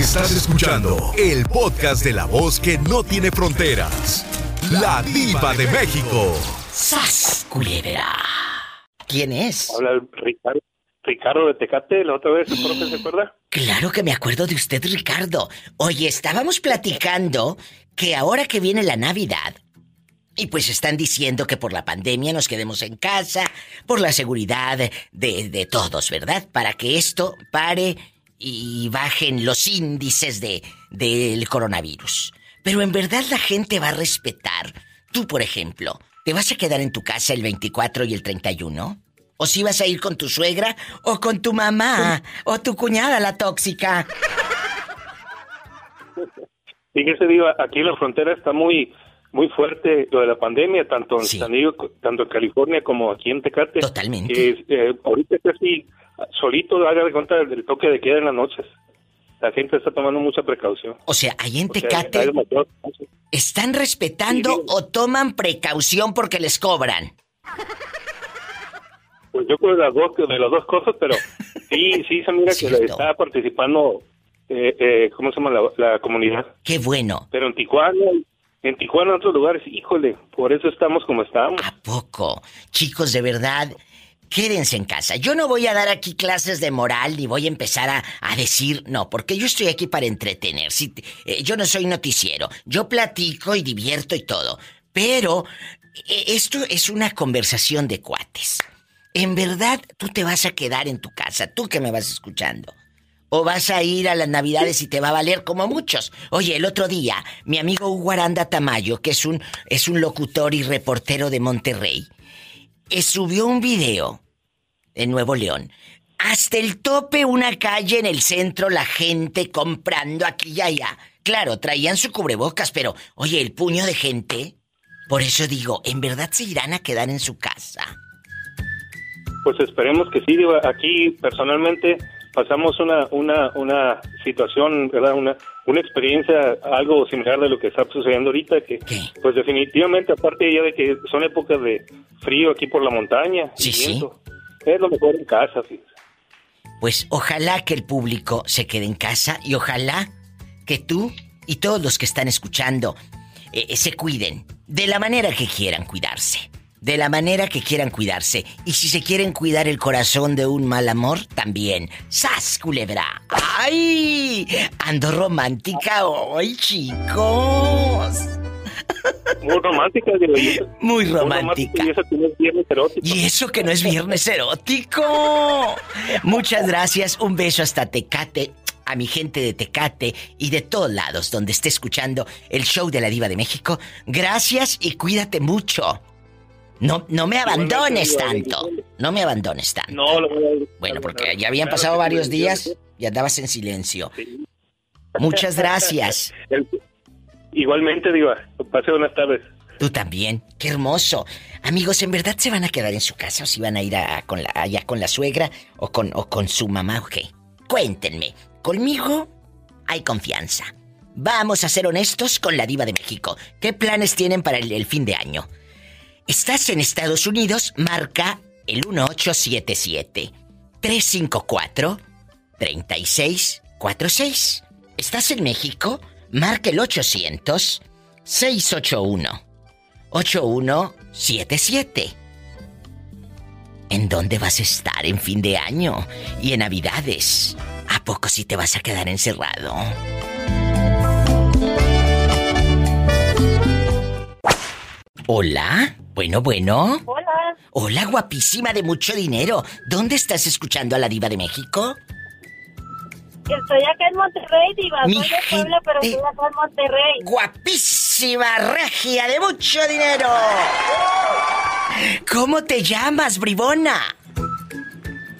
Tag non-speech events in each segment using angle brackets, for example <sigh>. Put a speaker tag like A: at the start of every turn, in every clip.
A: Estás escuchando el podcast de la voz que no tiene fronteras. La diva de México.
B: ¡Sas, culebra! ¿Quién es?
C: Habla Ricardo, Ricardo de Tecate, la otra vez, profe, ¿se acuerda?
B: Claro que me acuerdo de usted, Ricardo. Oye, estábamos platicando que ahora que viene la Navidad, y pues están diciendo que por la pandemia nos quedemos en casa, por la seguridad de, de todos, ¿verdad? Para que esto pare y bajen los índices de, del coronavirus. Pero en verdad la gente va a respetar. Tú, por ejemplo, ¿te vas a quedar en tu casa el 24 y el 31? ¿O si vas a ir con tu suegra o con tu mamá o tu cuñada la tóxica?
C: Fíjese, digo, aquí la frontera está muy muy fuerte lo de la pandemia, tanto en San Diego, tanto en California como aquí en Tecate.
B: Totalmente.
C: Eh, ahorita está así, solito, haga de cuenta del toque de queda en las noches. La gente está tomando mucha precaución.
B: O sea, ahí en Tecate están respetando o toman precaución porque les cobran.
C: Pues yo creo de las dos, de las dos cosas, pero <laughs> sí, sí se mira que está participando, eh, eh, ¿cómo se llama la, la comunidad?
B: Qué bueno.
C: Pero en Tijuana en Tijuana, en otros lugares, híjole, por eso estamos como estamos.
B: ¿A poco? Chicos, de verdad, quédense en casa. Yo no voy a dar aquí clases de moral ni voy a empezar a, decir, no, porque yo estoy aquí para entretener. Si, eh, yo no soy noticiero, yo platico y divierto y todo. Pero eh, esto es una conversación de cuates. En verdad, tú te vas a quedar en tu casa, tú que me vas escuchando. ¿O vas a ir a las navidades y te va a valer como muchos? Oye, el otro día, mi amigo Hugo Aranda Tamayo, que es un, es un locutor y reportero de Monterrey, eh, subió un video en Nuevo León. Hasta el tope una calle en el centro, la gente comprando aquí y allá. Claro, traían su cubrebocas, pero, oye, el puño de gente. Por eso digo, ¿en verdad se irán a quedar en su casa?
C: Pues esperemos que sí. Aquí, personalmente, pasamos una, una, una situación, ¿verdad? Una, una experiencia algo similar de lo que está sucediendo ahorita, que pues definitivamente, aparte ya de que son épocas de frío aquí por la montaña,
B: sí, sí.
C: es lo mejor en casa,
B: Pues ojalá que el público se quede en casa y ojalá que tú y todos los que están escuchando eh, se cuiden de la manera que quieran cuidarse de la manera que quieran cuidarse. Y si se quieren cuidar el corazón de un mal amor, también. ¡Sas, culebra! ¡Ay! Ando romántica hoy, chicos.
C: Muy romántica, digo
B: Muy romántica.
C: y, eso que no es viernes erótico.
B: y eso que no es viernes erótico. Muchas gracias. Un beso hasta Tecate a mi gente de Tecate y de todos lados donde esté escuchando el show de la Diva de México. Gracias y cuídate mucho. No, no me abandones tanto. No me abandones tanto.
C: No, lo voy a...
B: Bueno, porque ya habían pasado varios días y andabas en silencio. Muchas <laughs> gracias.
C: Igualmente, Diva. Pase buenas tardes.
B: Tú también. Qué hermoso. Amigos, ¿en verdad se van a quedar en su casa o si van a ir con la, allá con la suegra o con, o con su mamá o qué? Cuéntenme. Conmigo hay confianza. Vamos a ser honestos con la diva de México. ¿Qué planes tienen para el fin de año? Estás en Estados Unidos, marca el 1877 354 3646. ¿Estás en México? Marca el 800 681 8177. ¿En dónde vas a estar en fin de año y en Navidades? ¿A poco si te vas a quedar encerrado? Hola. Bueno, bueno.
D: Hola.
B: Hola, guapísima de mucho dinero. ¿Dónde estás escuchando a la diva de México?
D: Estoy acá en Monterrey, diva. Soy de Puebla, pero estoy acá en Monterrey.
B: Guapísima, regia de mucho dinero. ¿Cómo te llamas, bribona?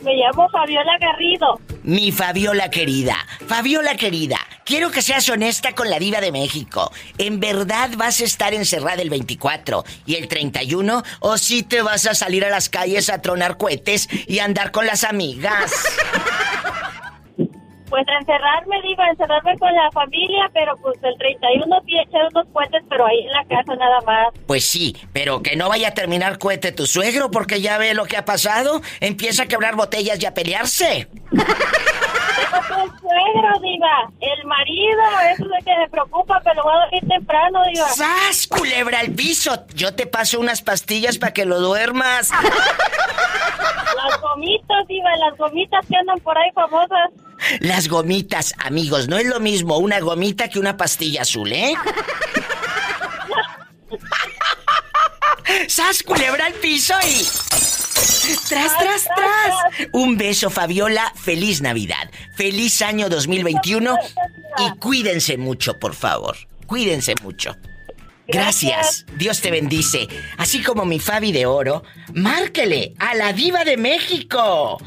D: Me llamo Fabiola Garrido.
B: Mi Fabiola querida, Fabiola querida, quiero que seas honesta con la diva de México. ¿En verdad vas a estar encerrada el 24 y el 31 o si te vas a salir a las calles a tronar cohetes y andar con las amigas? <laughs>
D: Pues encerrarme, digo, encerrarme con la familia, pero pues el 31 echar unos cohetes, pero ahí en la casa nada más.
B: Pues sí, pero que no vaya a terminar cohete tu suegro, porque ya ve lo que ha pasado. Empieza a quebrar botellas y a pelearse. <laughs>
D: el suegro, diva. El marido, eso es que me preocupa, pero voy a dormir temprano, diva.
B: ¡Sas, culebra al piso! Yo te paso unas pastillas para que lo duermas. <laughs>
D: Las gomitas, diva, las gomitas que andan por ahí famosas.
B: Las gomitas, amigos, no es lo mismo una gomita que una pastilla azul, ¿eh? ¡Sas, culebra al piso y... ¡Tras, tras, tras! Un beso, Fabiola. Feliz Navidad. Feliz año 2021. Y cuídense mucho, por favor. Cuídense mucho. Gracias. Dios te bendice. Así como mi Fabi de Oro, márquele a la diva de México.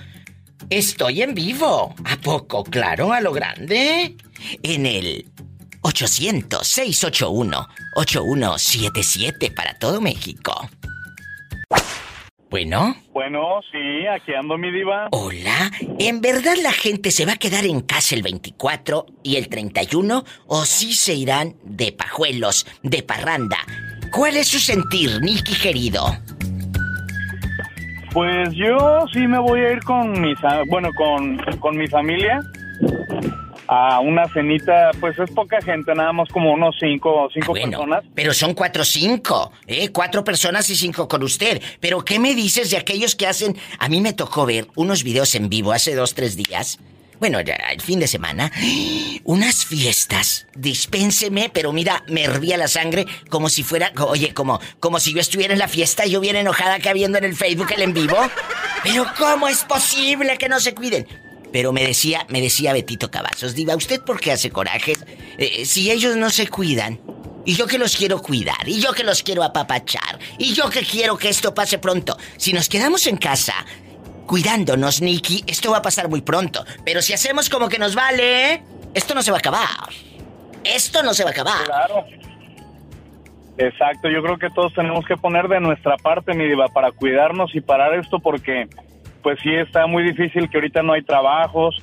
B: Estoy en vivo. ¿A poco? Claro, a lo grande. En el 800-681-8177 para todo México. Bueno.
E: Bueno, sí, aquí ando mi diva.
B: Hola, ¿en verdad la gente se va a quedar en casa el 24 y el 31 o sí se irán de pajuelos, de parranda? ¿Cuál es su sentir, Nicky querido?
E: Pues yo sí me voy a ir con mis, bueno, con, con mi familia a una cenita, pues es poca gente, nada más como unos cinco, cinco personas.
B: Pero son cuatro o cinco, ¿eh? Cuatro personas y cinco con usted. Pero ¿qué me dices de aquellos que hacen? A mí me tocó ver unos videos en vivo hace dos, tres días. Bueno, ya el fin de semana. Unas fiestas. Dispénseme, pero mira, me hervía la sangre como si fuera. Oye, como, como si yo estuviera en la fiesta y yo bien enojada que habiendo en el Facebook el en vivo. Pero ¿cómo es posible que no se cuiden? Pero me decía, me decía Betito Cavazos, Diva, ¿usted por qué hace coraje? Eh, si ellos no se cuidan, y yo que los quiero cuidar, y yo que los quiero apapachar, y yo que quiero que esto pase pronto. Si nos quedamos en casa cuidándonos, Nicky, esto va a pasar muy pronto. Pero si hacemos como que nos vale, esto no se va a acabar. Esto no se va a acabar.
E: Claro. Exacto, yo creo que todos tenemos que poner de nuestra parte, mi diva, para cuidarnos y parar esto porque pues sí está muy difícil que ahorita no hay trabajos,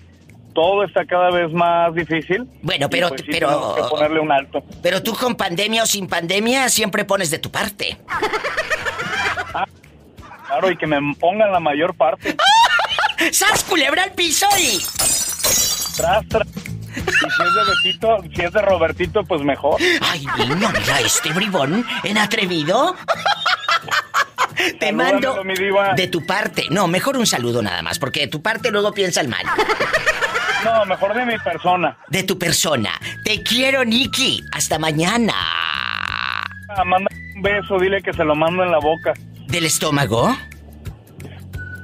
E: todo está cada vez más difícil.
B: Bueno, pero
E: pues
B: pero
E: que ponerle un alto.
B: Pero tú con pandemia o sin pandemia siempre pones de tu parte. <laughs>
E: Ah, claro, y que me pongan la mayor parte. <laughs>
B: ¡Sas culebra al piso y
E: tras, tras. Y si es de Betito, si es de Robertito, pues mejor.
B: Ay, niño, mira este bribón en atrevido. Te mando de tu parte. No, mejor un saludo nada más, porque de tu parte luego piensa el mal.
E: No, mejor de mi persona.
B: De tu persona. Te quiero, Nicky. Hasta mañana.
E: Ah, manda un beso, dile que se lo mando en la boca.
B: ¿Del estómago?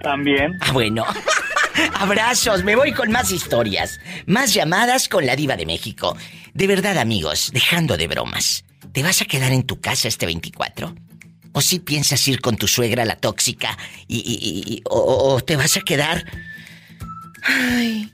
E: También.
B: Ah, bueno. <laughs> Abrazos, me voy con más historias. Más llamadas con la diva de México. De verdad, amigos, dejando de bromas. ¿Te vas a quedar en tu casa este 24? ¿O si piensas ir con tu suegra, la tóxica, y, o, te vas a quedar ay,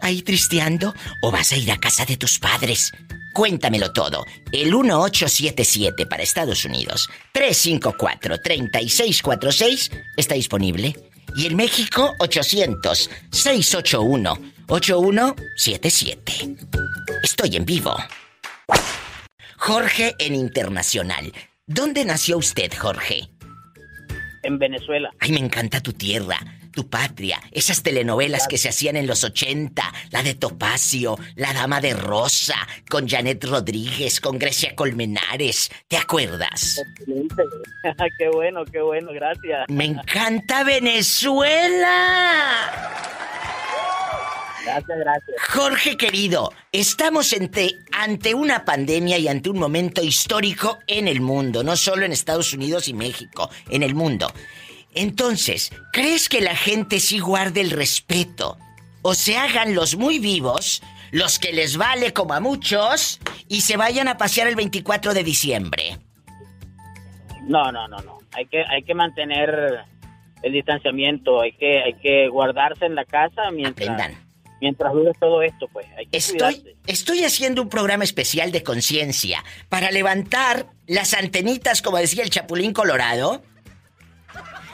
B: ahí tristeando? ¿O vas a ir a casa de tus padres? Cuéntamelo todo. El 1877 para Estados Unidos, 354-3646 está disponible. Y en México, 800-681-8177. Estoy en vivo. Jorge en Internacional. ¿Dónde nació usted, Jorge?
F: En Venezuela.
B: Ay, me encanta tu tierra, tu patria, esas telenovelas que se hacían en los 80, la de Topacio, La Dama de Rosa, con Janet Rodríguez, con Grecia Colmenares. ¿Te acuerdas?
F: Excelente. <laughs> qué bueno, qué bueno, gracias.
B: Me encanta Venezuela.
F: Gracias, gracias.
B: Jorge querido, estamos ante una pandemia y ante un momento histórico en el mundo, no solo en Estados Unidos y México, en el mundo. Entonces, ¿crees que la gente sí guarde el respeto? O se hagan los muy vivos, los que les vale como a muchos, y se vayan a pasear el 24 de diciembre.
F: No, no, no, no. Hay que, hay que mantener el distanciamiento, hay que, hay que guardarse en la casa mientras mientras dure todo esto, pues hay que
B: estoy, estoy haciendo un programa especial de conciencia para levantar las antenitas, como decía el Chapulín Colorado.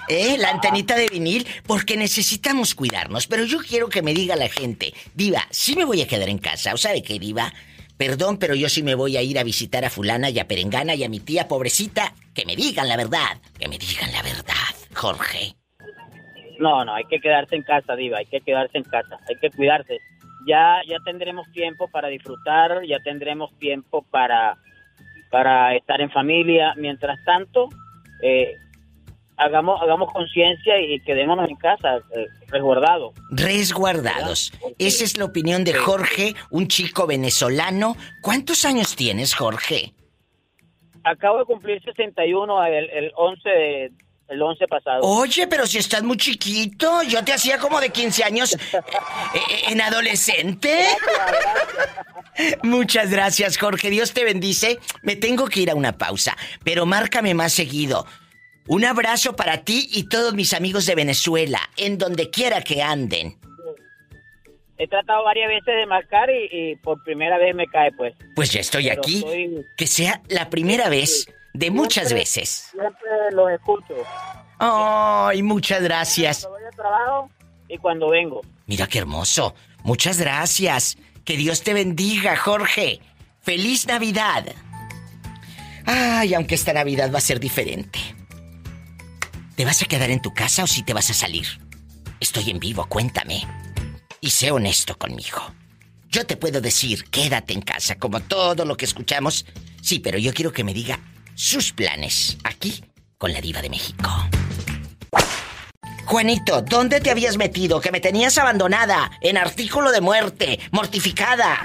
B: ¿Eh? La antenita de vinil, porque necesitamos cuidarnos. Pero yo quiero que me diga la gente, Diva, sí me voy a quedar en casa. ¿O sabe qué, Diva? Perdón, pero yo sí me voy a ir a visitar a fulana y a Perengana y a mi tía pobrecita. Que me digan la verdad. Que me digan la verdad, Jorge.
F: No, no, hay que quedarse en casa, Diva, hay que quedarse en casa, hay que cuidarse. ya, ya tendremos tiempo para disfrutar, ya tendremos tiempo para, para estar en familia. Mientras tanto, eh, hagamos, hagamos conciencia y quedémonos en casa, eh, resguardados.
B: Resguardados. Esa es la opinión de Jorge, un chico venezolano. ¿Cuántos años tienes, Jorge?
F: Acabo de cumplir 61 el, el 11 de, el 11 pasado.
B: Oye, pero si estás muy chiquito, yo te hacía como de 15 años <laughs> eh, eh, en adolescente. Muchas gracias, Jorge. Dios te bendice. Me tengo que ir a una pausa, pero márcame más seguido. Un abrazo para ti y todos mis amigos de Venezuela, en donde quiera que anden.
F: He tratado varias veces de marcar y, por primera vez me cae, pues.
B: Pues ya estoy aquí. Que sea la primera vez de muchas veces.
F: Siempre los escucho.
B: Ay, muchas gracias.
F: Cuando voy a trabajo y cuando vengo.
B: Mira qué hermoso. Muchas gracias. Que Dios te bendiga, Jorge. Feliz Navidad. Ay, aunque esta Navidad va a ser diferente. ¿Te vas a quedar en tu casa o si te vas a salir? Estoy en vivo, cuéntame. Y sé honesto conmigo. Yo te puedo decir, quédate en casa, como todo lo que escuchamos. Sí, pero yo quiero que me diga sus planes aquí con la diva de México. Juanito, ¿dónde te habías metido? Que me tenías abandonada, en artículo de muerte, mortificada.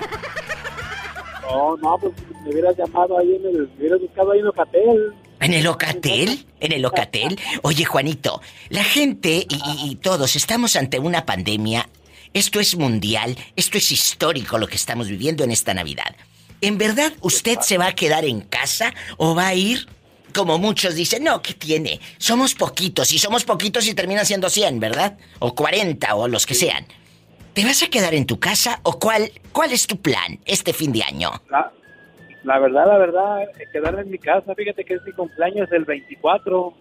G: No, no, pues me hubieras llamado ahí en el, me hubieras buscado ahí en Ocatel.
B: ¿En el Ocatel? ¿En el Ocatel? Oye, Juanito, la gente y todos estamos ante una pandemia. Esto es mundial, esto es histórico lo que estamos viviendo en esta Navidad. ¿En verdad usted se va a quedar en casa o va a ir como muchos dicen, no, ¿qué tiene? Somos poquitos, y somos poquitos y termina siendo 100, ¿verdad? O 40 o los que sean. ¿Te vas a quedar en tu casa o cuál, cuál es tu plan este fin de año?
G: La, verdad, la verdad, quedarme en mi casa. Fíjate que es mi cumpleaños el 24.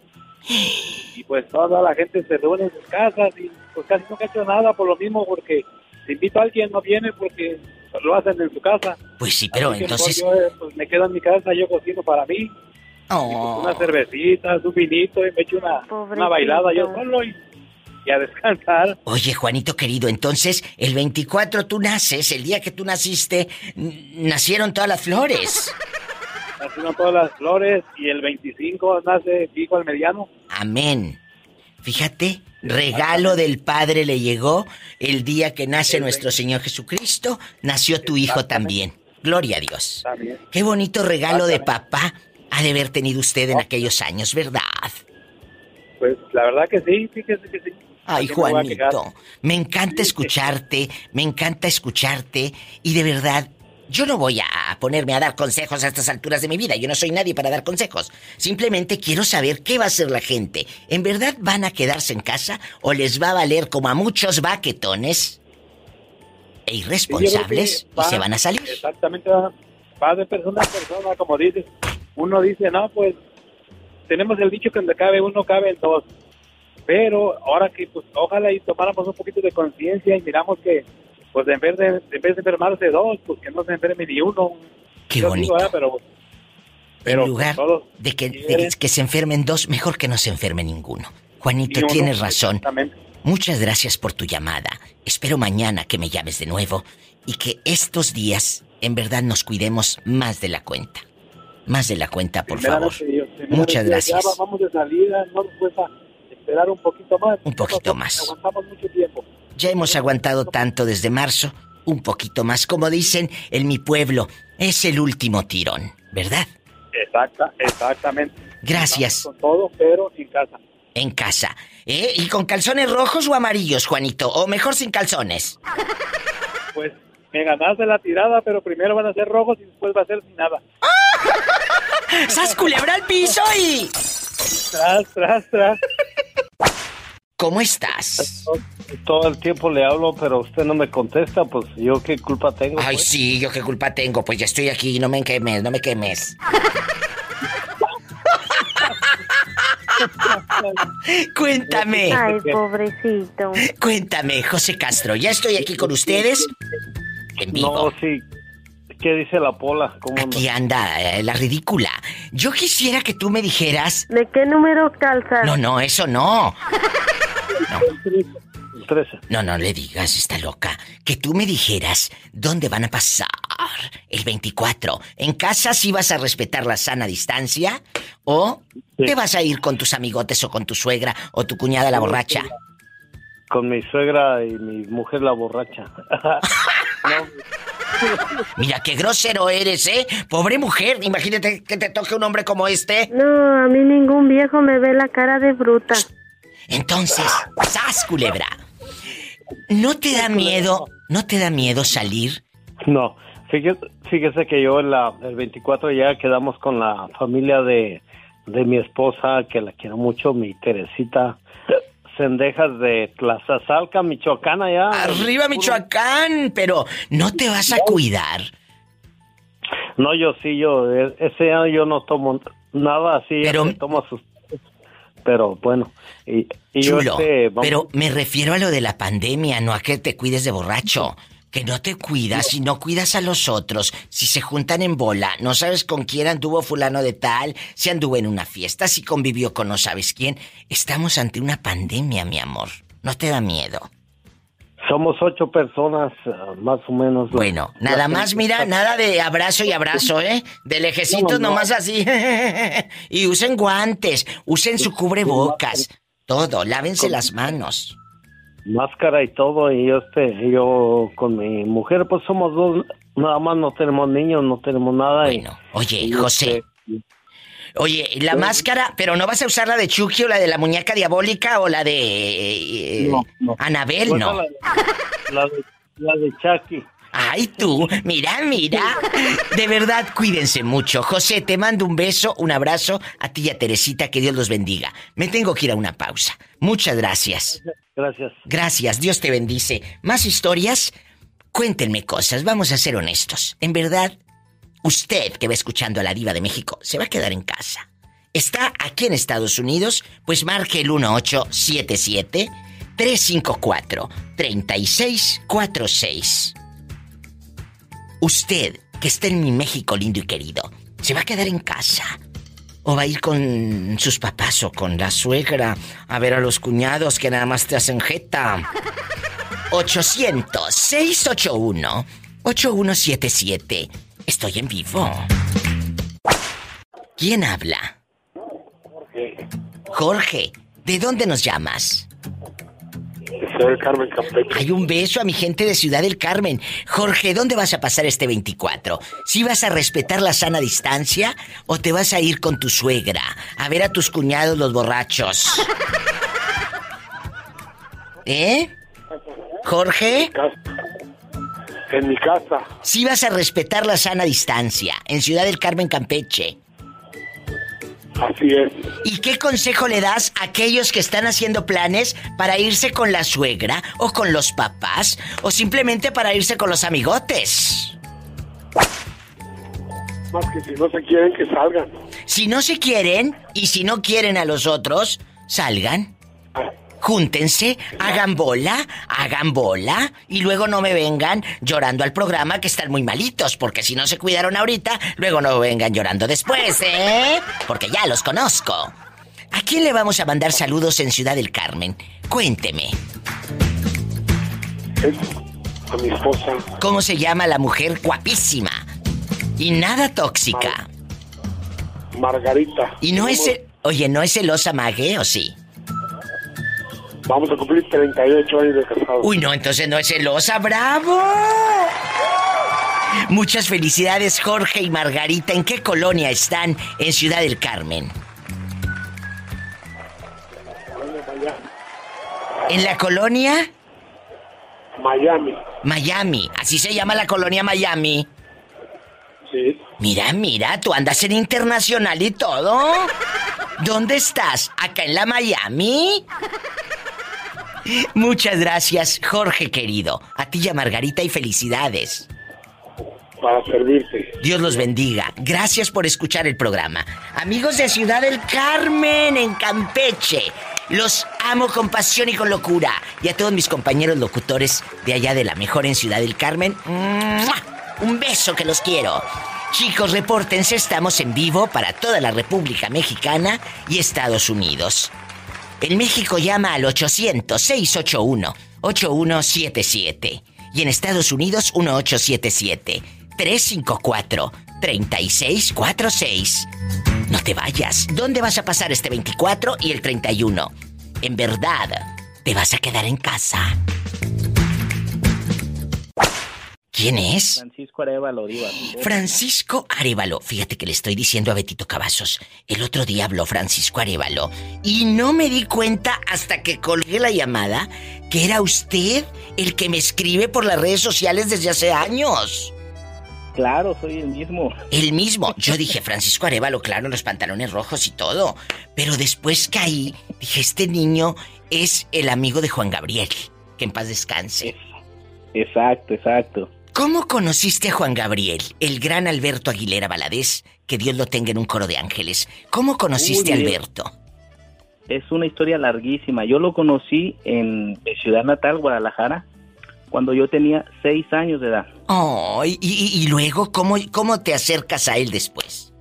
G: Y pues toda la gente se reúne en sus casas y pues casi no he hecho nada por lo mismo porque si invito a alguien no viene porque lo hacen en su casa.
B: Pues sí, pero entonces...
G: Yo pues, me quedo en mi casa, yo cocino para mí. Oh. Una cervecita, un vinito y me echo una, una bailada yo solo y, a descansar.
B: Oye, Juanito querido, entonces el 24 tú naces, el día que tú naciste, nacieron todas las flores. <laughs>
G: Nacieron todas las flores y el 25 nace hijo al mediano.
B: Amén. Fíjate, regalo del Padre le llegó el día que nace nuestro Señor Jesucristo, nació tu hijo también. Gloria a Dios. Qué bonito regalo de papá ha de haber tenido usted en aquellos años, ¿verdad?
G: Pues la verdad que sí, fíjese que sí.
B: Ay, Juanito, me encanta escucharte, me encanta escucharte y de verdad, yo no voy a ponerme a dar consejos a estas alturas de mi vida, yo no soy nadie para dar consejos. Simplemente quiero saber qué va a hacer la gente. ¿En verdad van a quedarse en casa o les va a valer como a muchos baquetones e irresponsables y se van a salir?
G: Exactamente, va de persona a persona, como dices uno dice, no, pues tenemos el dicho que donde cabe uno, cabe en dos. Pero ahora que, pues, ojalá y tomáramos un poquito de conciencia y miramos que, pues, en vez de, en vez de enfermarse dos, pues que no se enferme ni uno.
B: Qué bonito. pero, pero, en lugar de, que, que se enfermen dos, mejor que no se enferme ninguno. Juanito, tienes razón. Muchas gracias por tu llamada. Espero mañana que me llames de nuevo y que estos días en verdad nos cuidemos más de la cuenta. Más de la cuenta, por favor. Muchas gracias.
G: Ya vamos de salida, no nos cuesta esperar un poquito más.
B: Un poquito más.
G: Aguantamos mucho tiempo.
B: Ya hemos aguantado tanto desde marzo, un poquito más. Como dicen en mi pueblo, es el último tirón, ¿verdad?
G: Exacta, exactamente.
B: Gracias.
G: con todo, pero en casa.
B: En casa. ¿Eh? ¿Y con calzones rojos o amarillos, Juanito? O mejor sin calzones.
G: Pues me ganaste la tirada, pero primero van a ser rojos y después va a ser sin nada. <laughs>
B: ¡Sas culebra al piso y...
G: Tras, tras, tras.
B: ¿Cómo estás?
H: Todo el tiempo le hablo, pero usted no me contesta, pues yo qué culpa tengo.
B: Ay,
H: pues?
B: sí, yo qué culpa tengo, pues ya estoy aquí, no me quemes, no me quemes. <laughs> Cuéntame.
I: Ay, pobrecito.
B: Cuéntame, José Castro, ya estoy aquí con ustedes en vivo.
H: No, sí. ¿Qué dice la pola?
B: Aquí anda, eh, la ridícula. Yo quisiera que tú me dijeras...
I: ¿De qué número calzas?
B: No, no, eso no. <laughs>
H: 13.
B: No, no le digas, está loca. Que tú me dijeras dónde van a pasar el 24. ¿En casa sí vas a respetar la sana distancia? ¿O te vas a ir con tus amigotes o con tu suegra o tu cuñada la borracha?
H: Con mi suegra y mi mujer la borracha. <laughs>
B: Mira qué grosero eres, ¿eh? Pobre mujer, imagínate que te toque un hombre como este.
I: No, a mí ningún viejo me ve la cara de bruta.
B: Entonces, ¡sas, culebra! ¿No te da miedo, no te da miedo salir?
H: No, fíjese, que yo la, el 24 ya quedamos con la familia de, de mi esposa, que la quiero mucho, mi Teresita. Cendejas de Tlazazalca, Michoacán allá.
B: Arriba Michoacán, pero ¿no te vas a cuidar?
H: No, yo sí, yo e, ese año yo no tomo nada así, pero tomo sus pero bueno, y, yo este,
B: pero me refiero a lo de la pandemia, no a que te cuides de borracho. Que no te cuidas y no cuidas a los otros. Si se juntan en bola, no sabes con quién anduvo fulano de tal, si anduvo en una fiesta, si convivió con no sabes quién. Estamos ante una pandemia, mi amor. ¿No te da miedo?
H: Somos ocho personas, eh, más o menos.
B: Bueno, nada más, mira, nada de abrazo y abrazo, ¿eh? De lejecitos nomás así. <laughs> y usen guantes, usen su cubrebocas, todo, lávense las manos
H: máscara y todo y yo este yo con mi mujer pues somos dos nada más no tenemos niños no tenemos nada
B: bueno oye José este, Oye, la máscara, pero no vas a usar la de Chucky o la de la muñeca diabólica o la de eh, Anabel, ¿no?
H: La, de, la de Chucky.
B: Ay, tú, mira, mira. De verdad, cuídense mucho. José, te mando un beso, un abrazo a ti y a Teresita, que Dios los bendiga. Me tengo que ir a una pausa. Muchas gracias.
H: Gracias.
B: Gracias, Dios te bendice. ¿Más historias? Cuéntenme cosas, vamos a ser honestos. En verdad, usted que va escuchando a la diva de México, se va a quedar en casa. ¿Está aquí en Estados Unidos? Pues marque el 1877 354 3646. Usted que está en mi México lindo y querido, ¿se va a quedar en casa? ¿O va a ir con sus papás o con la suegra a ver a los cuñados que nada más te hacen jeta? 800-681-8177. Estoy en vivo. ¿Quién habla? Jorge. Jorge, ¿de dónde nos llamas?
J: Ciudad del Carmen, Campeche.
B: Hay un beso a mi gente de Ciudad del Carmen. Jorge, ¿dónde vas a pasar este 24? ¿Si vas a respetar la sana distancia o te vas a ir con tu suegra a ver a tus cuñados los borrachos? <laughs> ¿Eh? Jorge.
J: En mi casa.
B: Si vas a respetar la sana distancia en Ciudad del Carmen, Campeche.
J: Así es.
B: ¿Y qué consejo le das a aquellos que están haciendo planes para irse con la suegra o con los papás o simplemente para irse con los amigotes?
J: Más que si no se quieren, que salgan.
B: Si no se quieren y si no quieren a los otros, salgan. Ah, Júntense, hagan bola, hagan bola y luego no me vengan llorando al programa que están muy malitos, porque si no se cuidaron ahorita, luego no vengan llorando después, ¿eh? Porque ya los conozco. ¿A quién le vamos a mandar saludos en Ciudad del Carmen? Cuénteme.
J: a mi esposa.
B: ¿Cómo se llama la mujer guapísima? Y nada tóxica.
J: Margarita.
B: Y no es el... Oye, ¿no es celosa Mague o sí?
J: Vamos a cumplir 38 años de casado.
B: Uy, no, entonces no es celosa, bravo. Muchas felicidades, Jorge y Margarita. ¿En qué colonia están en Ciudad del Carmen? ¿En la colonia?
J: Miami.
B: Miami, así se llama la colonia Miami.
J: Sí.
B: Mira, mira, tú andas en internacional y todo. ¿Dónde estás? ¿Acá en la Miami? Muchas gracias, Jorge querido. A ti y a Margarita y felicidades.
J: Para servirte.
B: Dios los bendiga. Gracias por escuchar el programa. Amigos de Ciudad del Carmen, en Campeche. Los amo con pasión y con locura. Y a todos mis compañeros locutores de allá de la mejor en Ciudad del Carmen. Un beso que los quiero. Chicos, repórtense, estamos en vivo para toda la República Mexicana y Estados Unidos. En México llama al 800-681-8177. 8177. Y en Estados Unidos 1877 354 3646. No te vayas. ¿Dónde vas a pasar este 24 y el 31? En verdad, te vas a quedar en casa. ¿Quién es?
K: Francisco Arevalo, Diva.
B: Francisco Arevalo. Fíjate que le estoy diciendo a Betito Cavazos. El otro día habló Francisco Arevalo y no me di cuenta hasta que colgué la llamada que era usted el que me escribe por las redes sociales desde hace años.
K: Claro, soy el mismo.
B: El mismo. Yo dije, Francisco Arevalo, claro, los pantalones rojos y todo. Pero después caí, dije, este niño es el amigo de Juan Gabriel. Que en paz descanse.
K: Exacto, exacto.
B: ¿Cómo conociste a Juan Gabriel, el gran Alberto Aguilera Valadez? Que Dios lo tenga en un coro de ángeles. ¿Cómo conociste a Alberto?
K: Es una historia larguísima. Yo lo conocí en mi ciudad natal, Guadalajara, cuando yo tenía seis años de edad.
B: Oh, y, y- y luego, ¿cómo, ¿cómo te acercas a él después?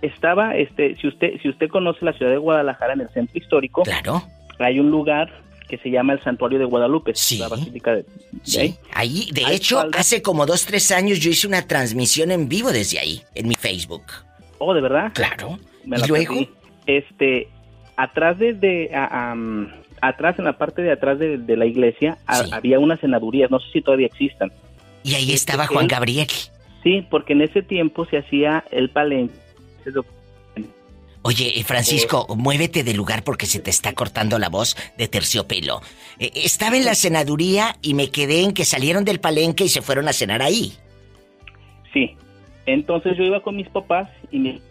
K: Estaba, este, si usted, si usted conoce la ciudad de Guadalajara en el centro histórico,
B: claro,
K: hay un lugar que se llama el Santuario de Guadalupe, la basílica de, de
B: Sí.
K: ahí.
B: Ahí, de hecho, hace como dos, tres años yo hice una transmisión en vivo desde ahí, en mi Facebook.
K: Oh, ¿de verdad?
B: Claro.
K: Me
B: ¿Y luego?
K: perdí. Este, atrás de, de- a- atrás en la parte de atrás de, de la iglesia a- había unas senadurías, no sé si todavía existan.
B: Y ahí
K: Este,
B: estaba Juan Gabriel.
K: Sí, porque en ese tiempo se hacía el palenque.
B: Oye, eh, Francisco, muévete del lugar porque se te está cortando la voz de terciopelo. Eh, estaba en la senaduría y me quedé en que salieron del palenque y se fueron a cenar ahí.
K: Sí. Entonces yo iba con mis papás y mi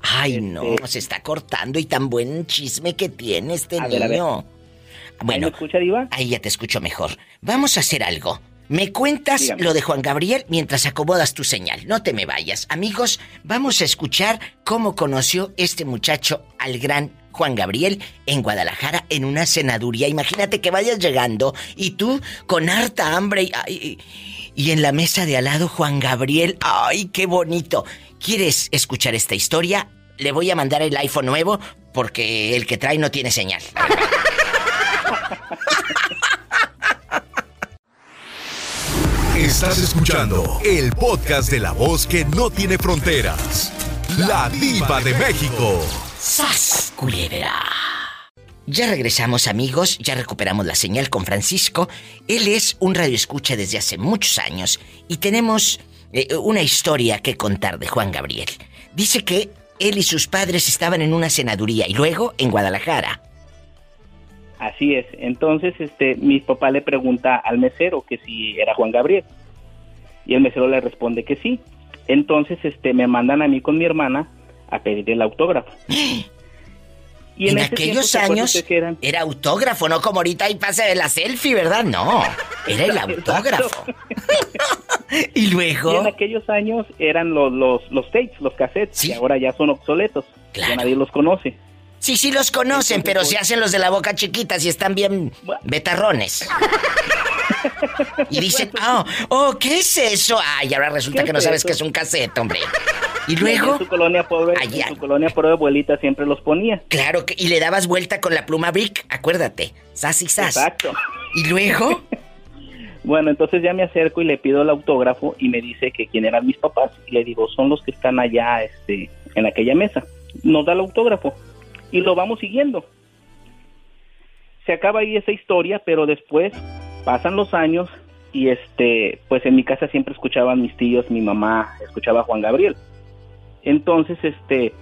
B: Ay, no,
K: Este-
B: se está cortando y tan buen chisme que tiene este
K: A ver, a ver.
B: niño. Bueno,
K: me escucha, Diva?
B: Ahí ya te escucho mejor. Vamos a hacer algo. Me cuentas
K: Dígame.
B: lo de Juan Gabriel mientras acomodas tu señal. No te me vayas. Amigos, vamos a escuchar cómo conoció este muchacho al gran Juan Gabriel en Guadalajara en una senaduría. Imagínate que vayas llegando y tú con harta hambre y, ay, y en la mesa de al lado Juan Gabriel. ¡Ay, qué bonito! ¿Quieres escuchar esta historia? Le voy a mandar el iPhone nuevo porque el que trae no tiene señal. <laughs>
A: Estás escuchando el podcast de la voz que no tiene fronteras. La diva de México.
B: ¡Sas, culebra! Ya regresamos amigos, ya recuperamos la señal con Francisco. Él es un radioescucha desde hace muchos años y tenemos eh, una historia que contar de Juan Gabriel. Dice que él y sus padres estaban en una senaduría y luego en Guadalajara.
K: Así es. Entonces, este, mi papá le pregunta al mesero que si era Juan Gabriel. Y el mesero le responde que sí. Entonces, este, me mandan a mí con mi hermana a pedir el autógrafo. <gasps> Y
B: en aquellos
K: ¿se acuerda
B: años
K: eran?
B: era autógrafo, no como ahorita y pase de la selfie, ¿verdad? No, era el <laughs> autógrafo. <laughs> y luego.
K: Y en aquellos años eran los, los, los tapes, los cassettes, que ahora ya son obsoletos. Ya nadie los conoce.
B: Sí, sí los conocen, pero se hacen los de la boca chiquitas y están bien betarrones. <laughs> Y dicen, oh, oh, ¿qué es eso? Ay, ahora resulta
K: ¿Qué
B: que no
K: es
B: sabes que es un cassette, hombre. <laughs> Y luego,
K: En su colonia pobre, en su colonia pobre abuelita siempre los ponía.
B: claro, que, y le dabas vuelta con la pluma Bic, acuérdate, sas y sas.
K: Exacto.
B: Y luego, <laughs>
K: Bueno, entonces ya me acerco y le pido el autógrafo y me dice que quién eran mis papás. Y le digo, son los que están allá este, en aquella mesa. Nos da el autógrafo y lo vamos siguiendo. Se acaba ahí esa historia, pero después pasan los años y este, pues en mi casa siempre escuchaban mis tíos, mi mamá escuchaba a Juan Gabriel. Entonces, este,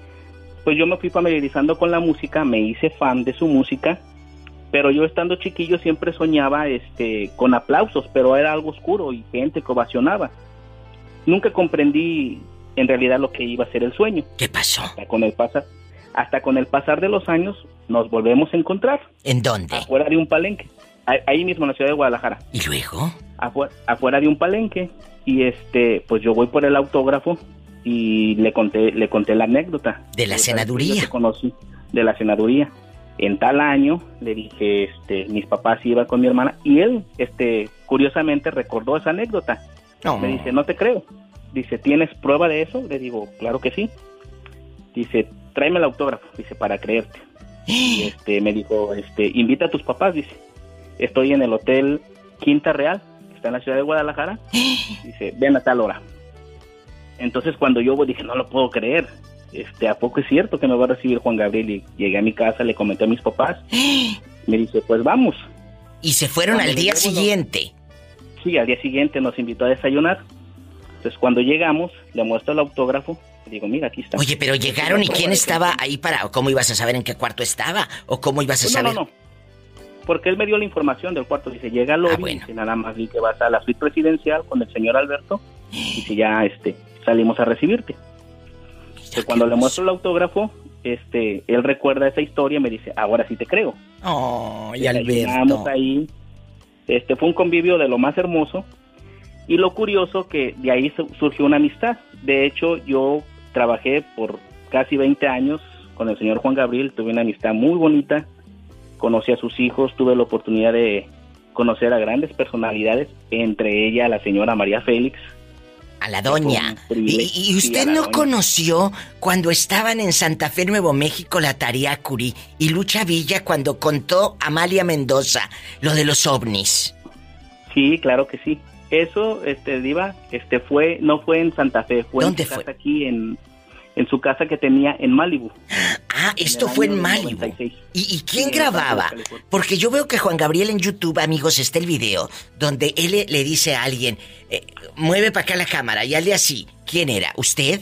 K: pues yo me fui familiarizando con la música, me hice fan de su música, pero yo estando chiquillo siempre soñaba este con aplausos, pero era algo oscuro y gente que ovacionaba. Nunca comprendí en realidad lo que iba a ser el sueño.
B: ¿Qué pasó?
K: Con el pasar, hasta con el pasar de los años nos volvemos a encontrar.
B: ¿En dónde?
K: Afuera de un palenque, ahí- mismo en la ciudad de Guadalajara.
B: ¿y luego?
K: Afuera, afuera de un palenque y este, pues yo voy por el autógrafo y le conté, le conté la anécdota.
B: De la senaduría.
K: conocí, de la senaduría. En tal año le dije, este, mis papás iban con mi hermana y él, este, curiosamente recordó esa anécdota.
B: No.
K: Me dice, no te creo. Dice, ¿tienes prueba de eso? Le digo, claro que sí. Dice, tráeme el autógrafo, dice, para creerte. <gasps> Y este, me dijo, este, invita a tus papás, dice. estoy en el hotel Quinta Real, que está en la ciudad de Guadalajara. <gasps> Dice, ven a tal hora. Entonces cuando yo voy, dije, no lo puedo creer. Este, ¿a poco es cierto que me va a recibir Juan Gabriel? Y llegué a mi casa, le comenté a mis papás. <gasps> Me dice, pues vamos.
B: ¿Y se fueron
K: Cuando
B: al día
K: llegamos,
B: siguiente?
K: Sí, al día siguiente nos invitó a desayunar. Entonces cuando llegamos, le muestro el autógrafo. Digo, mira, aquí está.
B: Oye, pero llegaron y quién estaba ahí para... ¿Cómo ibas a saber en qué cuarto estaba? ¿O cómo ibas a
K: Pues
B: saber?
K: no, no, no. Porque él me dio la información del cuarto. Dice, llega al lobby, dice, nada más vi que vas a la suite presidencial con el señor Alberto. Y si ya este, salimos a recibirte. Cuando le muestro el autógrafo, este, él recuerda esa historia y me dice, ahora sí te creo.
B: Oh, y Alberto.
K: ahí. Este, fue un convivio de lo más hermoso. Y lo curioso que de ahí su- surgió una amistad. De hecho, yo trabajé por casi 20 años con el señor Juan Gabriel. Tuve una amistad muy bonita. Conocí a sus hijos. Tuve la oportunidad de conocer a grandes personalidades, entre ellas la señora María Félix.
B: A la doña. ¿Y, y usted no conoció cuando estaban en Santa Fe, Nuevo México, la Tariacuri y Lucha Villa cuando contó Amalia Mendoza lo de los ovnis?
K: Sí, claro que sí. Eso, este, Diva, este fue, no fue en Santa Fe, fue
B: ¿Dónde
K: en su casa aquí en, en su casa que tenía en Malibu.
B: Ah, esto fue en Malibu.
K: 96.
B: ¿Y, y quién
K: Sí,
B: grababa? Porque yo veo que Juan Gabriel en YouTube, amigos, está el video donde él le, le dice a alguien, eh, mueve para acá la cámara y hazle así. ¿Quién era? ¿Usted?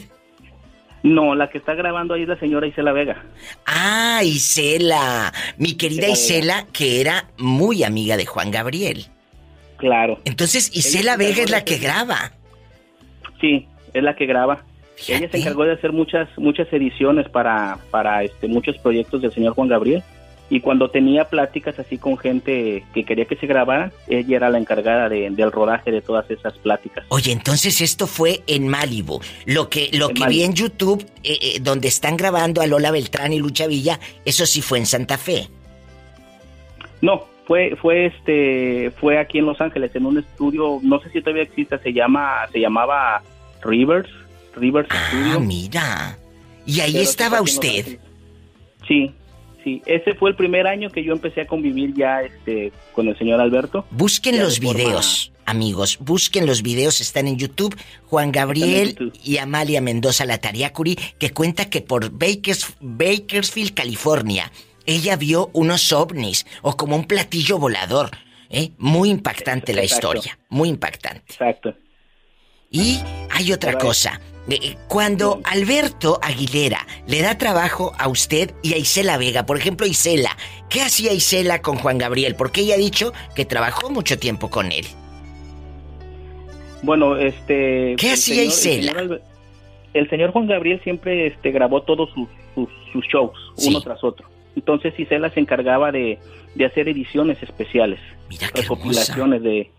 K: No, la que está grabando ahí es la señora Isela Vega.
B: Ah, Isela. Mi querida
K: Isela
B: Isela, que era muy amiga de Juan Gabriel.
K: Claro.
B: Entonces, Isela
K: se
B: Vega es la que graba.
K: Sí, es la que graba. Ella se encargó de hacer muchas muchas ediciones para para este muchos proyectos del señor Juan Gabriel y cuando tenía pláticas así con gente que quería que se grabaran, ella era la encargada de- del rodaje de todas esas pláticas.
B: Oye, entonces esto fue en Malibu. Lo que, lo
K: En
B: que vi en YouTube, eh, eh, donde están grabando a Lola Beltrán y Lucha Villa, eso sí fue en Santa Fe.
K: No, fue fue este fue aquí en Los Ángeles en un estudio, no sé si todavía existe, se llama se llamaba Rivers, Rivers Studio.
B: Ah, mira. Y ahí
K: Pero
B: estaba usted.
K: Sí, sí, ese fue el primer año que yo empecé a convivir ya este con el señor Alberto.
B: Busquen
K: Ya
B: los
K: forma-
B: videos, amigos. Busquen los videos, están en YouTube. Juan Gabriel y Amalia Mendoza Latariacuri, que cuenta que por Bakers- Bakersfield, California, ella vio unos ovnis o como un platillo volador. ¿eh? Muy impactante la historia, muy impactante.
K: Exacto.
B: Y hay otra
K: Pero-
B: cosa. Eh, eh, Cuando Alberto Aguilera le da trabajo a usted y a Isela Vega, por ejemplo, Isela, ¿qué hacía Isela con Juan Gabriel? Porque ella ha dicho que trabajó mucho tiempo con él.
K: Bueno, este.
B: ¿Qué hacía
K: señor-
B: Isela?
K: El señor, Albe- el señor Juan Gabriel siempre este, grabó todos sus, sus, sus shows,
B: Sí.
K: uno tras otro. Entonces Isela se encargaba de, de hacer ediciones especiales, recopilaciones de,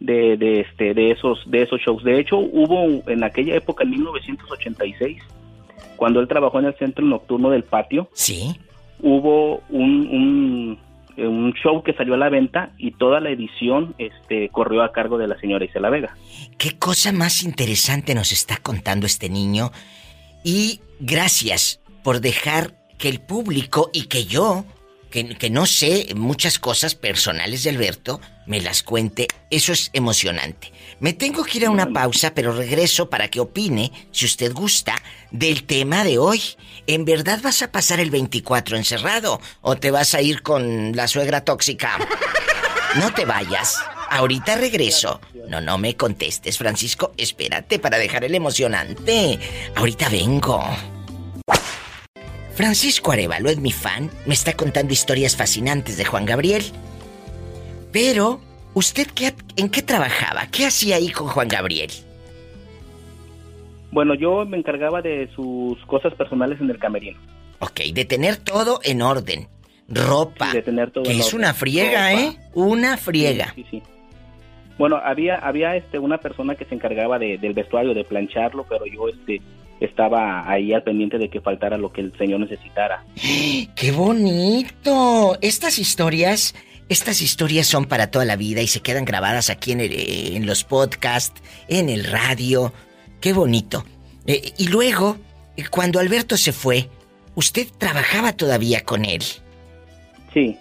K: de, de, este, de, esos, de esos shows. De hecho, hubo en aquella época, en 1986, cuando él trabajó en el centro nocturno del patio,
B: sí.
K: hubo un, un, un show que salió a la venta y toda la edición este, corrió a cargo de la señora Isela Vega.
B: ¿Qué cosa más interesante nos está contando este niño? Y gracias por dejar que el público y que yo, que, que no sé muchas cosas personales de Alberto, me las cuente. Eso es emocionante. Me tengo que ir a una pausa, pero regreso para que opine, si usted gusta, del tema de hoy. ¿En verdad vas a pasar el 24 encerrado o te vas a ir con la suegra tóxica? No te vayas. Ahorita regreso. No, no me contestes, Francisco. Espérate para dejar el emocionante. Ahorita vengo. Francisco Arevalo es mi fan. Me está contando historias fascinantes de Juan Gabriel. Pero, ¿usted qué, en qué trabajaba? ¿Qué hacía ahí con Juan Gabriel?
K: Bueno, yo me encargaba de sus cosas personales en el camerino.
B: Ok, de tener todo en orden. Ropa.
K: de tener todo
B: que
K: en
B: es
K: orden.
B: una friega,
K: Ropa.
B: ¿eh? Una friega.
K: Sí, sí. Bueno, había había este una persona que se encargaba de- del vestuario, de plancharlo, pero yo este estaba ahí al pendiente de que faltara lo que el señor necesitara. <gasps>
B: ¡Qué bonito! Estas historias, estas historias son para toda la vida y se quedan grabadas aquí en, el- en los podcasts, en el radio. ¡Qué bonito! Eh, y luego, cuando Alberto se fue, ¿usted trabajaba todavía con él?
K: Sí,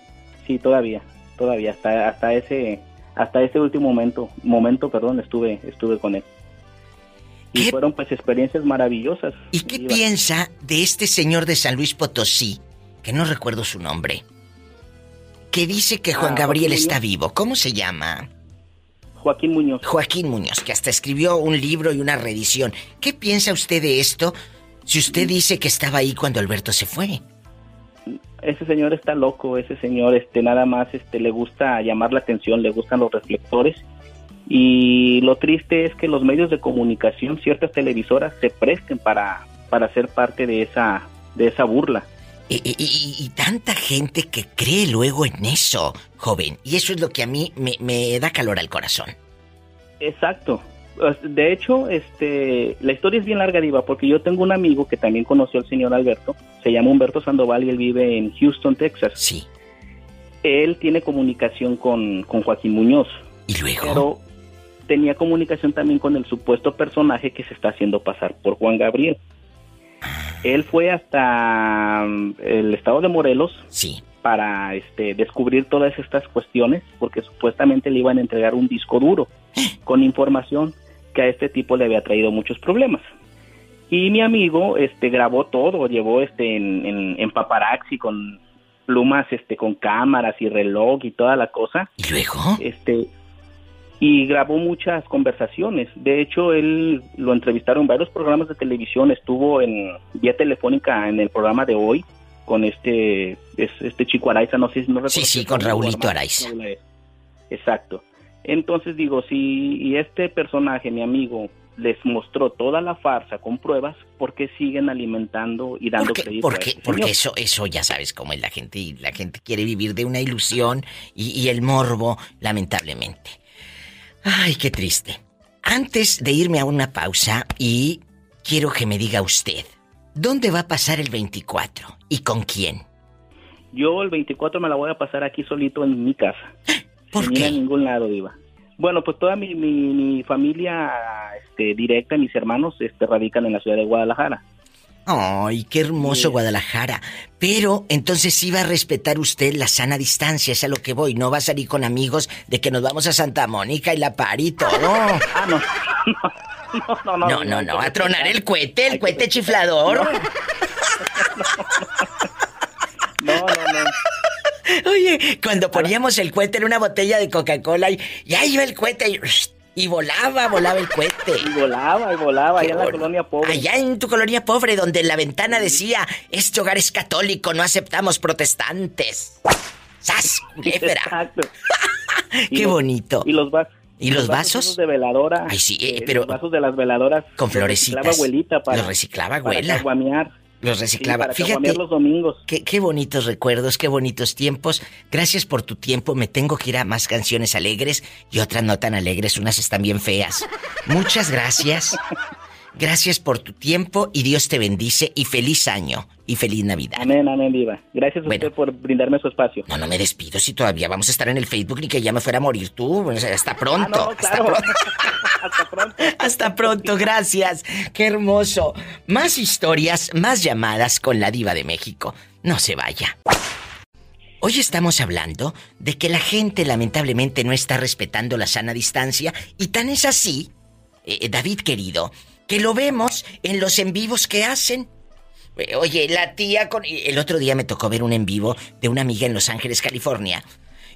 K: sí, todavía. todavía hasta hasta ese hasta ese último momento momento perdón estuve estuve con él y fueron pues experiencias maravillosas
B: ¿Y qué piensa de este señor de San Luis Potosí, que no recuerdo su nombre, que dice que Juan
K: Ah,
B: Gabriel
K: Joaquín
B: está
K: Muñoz.
B: vivo? ¿Cómo se llama?
K: Joaquín Muñoz
B: Joaquín Muñoz, que hasta escribió un libro y una reedición. ¿Qué piensa usted de esto si usted dice que estaba ahí cuando Alberto se fue?
K: ese señor está loco, ese señor este nada más este le gusta llamar la atención, le gustan los reflectores y lo triste es que los medios de comunicación, ciertas televisoras se presten para para ser parte de esa de esa burla.
B: Y, y- y- y tanta gente que cree luego en eso, joven. Y eso es lo que a mí me, me da calor al corazón.
K: Exacto. Pues, De hecho, este, la historia es bien larga, Diva, porque yo tengo un amigo que también conoció al señor Alberto. Se llama Humberto Sandoval y él vive en Houston, Texas.
B: Sí.
K: Él tiene comunicación con, con Joaquín Muñoz.
B: ¿Y luego?
K: Pero tenía comunicación también con el supuesto personaje que se está haciendo pasar por Juan Gabriel. Él fue hasta mm, el estado de Morelos
B: sí.
K: para este, descubrir todas estas cuestiones, porque supuestamente le iban a entregar un disco duro con información que a este tipo le había traído muchos problemas. Y mi amigo este, grabó todo, llevó este, en, en, en paparazzi con plumas, este, con cámaras y reloj y toda la cosa.
B: ¿Y luego?
K: Este, y grabó muchas conversaciones. De hecho, él lo entrevistaron en varios programas de televisión. Estuvo en vía telefónica en el programa de hoy con este es- este chico Araiza, no sé si no recuerdo
B: Sí, sí, con Raulito Araiza.
K: Exacto. Entonces digo, si y este personaje, mi amigo, les mostró toda la farsa con pruebas, ¿por qué siguen alimentando y dando
B: Porque,
K: crédito
B: porque,
K: este
B: porque eso, eso ya sabes cómo es la gente y la gente quiere vivir de una ilusión y, y el morbo, lamentablemente. Ay, qué triste. Antes de irme a una pausa y quiero que me diga usted, ¿dónde va a pasar el 24 y con quién?
K: Yo el 24 me la voy a pasar aquí solito en mi casa. <gasps>
B: ¿Por
K: sin ir a ningún lado, Diva. Bueno, pues toda mi, mi, mi familia este, directa, mis hermanos, este, radican en la ciudad de Guadalajara.
B: Ay, qué hermoso Guadalajara. Pero entonces sí va a respetar usted la sana distancia, es a lo que voy. No va a salir con amigos de que nos vamos a Santa Mónica y la par y todo. <laughs>
K: Ah, no. No, no,
B: No, no, no, a tronar el cohete, el cohete chiflador. <laughs>
K: No, no, no.
B: Oye, cuando poníamos el cohete en una botella de Coca-Cola y ya iba el cohete y, y volaba, volaba el cohete.
K: Y volaba, y volaba,
B: Qué
K: allá en la colonia pobre.
B: Allá en tu colonia pobre, donde en la ventana decía, este hogar es católico, no aceptamos protestantes. ¡Sas! <laughs>
K: Exacto. <laughs> Y
B: ¡Qué
K: los-
B: bonito!
K: Y los vasos.
B: ¿Y los vasos?
K: de veladora.
B: Ay, sí, eh, pero-
K: Los vasos de las veladoras.
B: Con
K: los
B: florecitas.
K: reciclaba abuelita para.
B: Los reciclaba abuela. Los
K: Sí,
B: reciclaba.
K: para
B: Fíjate.
K: caguamear los domingos.
B: Qué, qué bonitos recuerdos, qué bonitos tiempos. Gracias por tu tiempo. Me tengo que ir a más canciones alegres y otras no tan alegres. Unas están bien feas. Muchas gracias. Gracias por tu tiempo y Dios te bendice y feliz año y feliz Navidad.
K: Amén, amén, viva. Gracias a
B: Bueno.
K: usted por brindarme su espacio.
B: No, no me despido si todavía vamos a estar en el Facebook ni que ya me fuera a morir tú. Hasta pronto.
K: Ah, no,
B: Hasta pronto. <laughs>
K: Hasta pronto. <laughs>
B: Hasta pronto, gracias. Qué hermoso. Más historias, más llamadas con la diva de México. No se vaya. Hoy estamos hablando de que la gente lamentablemente no está respetando la sana distancia y tan es así, eh, David querido, que lo vemos en los en vivos que hacen. Eh, Oye, la tía con... El otro día me tocó ver un en vivo de una amiga en Los Ángeles, California.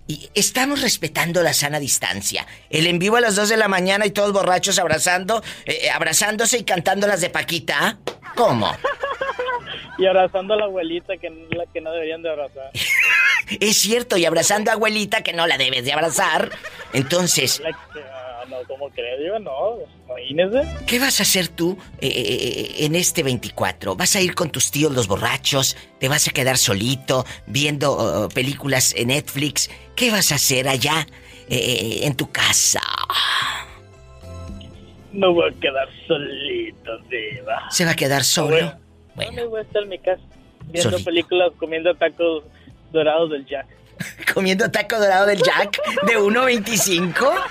B: Y estamos respetando la sana distancia. El en vivo a las 2 de la mañana y todos borrachos abrazando, eh, abrazándose y cantando las de Paquita. ¿Cómo? <laughs>
L: Y abrazando a la abuelita que, la que no deberían de abrazar. <laughs>
B: Es cierto, y abrazando a abuelita que no la debes de abrazar. Entonces,
L: ah, no, ¿cómo crees? Yo no, imagínese.
B: ¿qué vas a hacer tú eh, eh, en este 24? ¿Vas a ir con tus tíos los borrachos? ¿Te vas a quedar solito viendo oh, películas en Netflix? ¿Qué vas a hacer allá eh, en tu casa?
L: No voy a quedar solito, diva.
B: ¿Se va a quedar solo?
L: No me voy a estar en mi casa viendo
B: Solito.
L: películas, comiendo tacos dorados del Jack. <laughs>
B: ¿Comiendo taco dorado del Jack de 1.25? <laughs>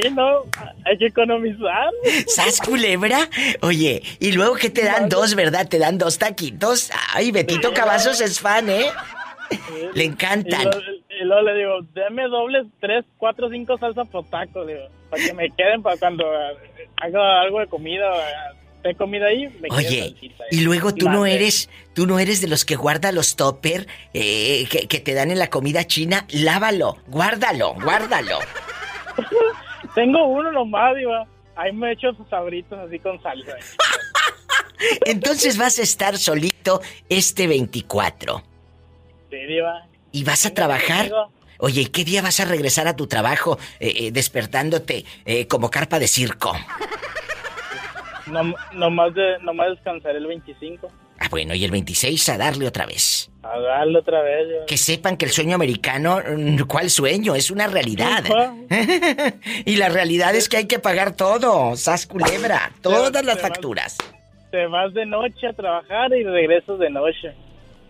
L: Sí, no, hay que economizar.
B: ¿Sas culebra? Oye, y luego que te dan dos, ¿verdad? Te dan dos taquitos. Ay, Betito Cavazos es fan, ¿eh? Le encantan.
L: Y, y luego le digo, deme dobles, tres, cuatro, cinco salsa por taco, digo, para que me queden para cuando eh, haga algo de comida, de comida ahí, me
B: Oye,
L: salsita
B: y luego tú no eres, tú no eres de los que guarda los topper eh, que, que te dan en la comida china, lávalo, guárdalo, guárdalo. <laughs>
L: Tengo uno nomás, diva. Ahí me echo sus sabritos así con salsa. <laughs>
B: Entonces vas a estar solito este 24
L: Sí, diva.
B: Y vas a trabajar. Oye, ¿y qué día vas a regresar a tu trabajo eh, eh, despertándote eh, como carpa de circo?
L: No, nomás, de, nomás descansaré el 25.
B: Ah, bueno, y el 26 a darle otra vez.
L: A darle otra vez.
B: Que sepan que el sueño americano, mm, ¿cuál sueño? Es una realidad. <laughs> y la realidad es que hay que pagar todo, sas culebra, todas las
L: te vas-
B: facturas.
L: Te vas de noche a trabajar y regresas de noche.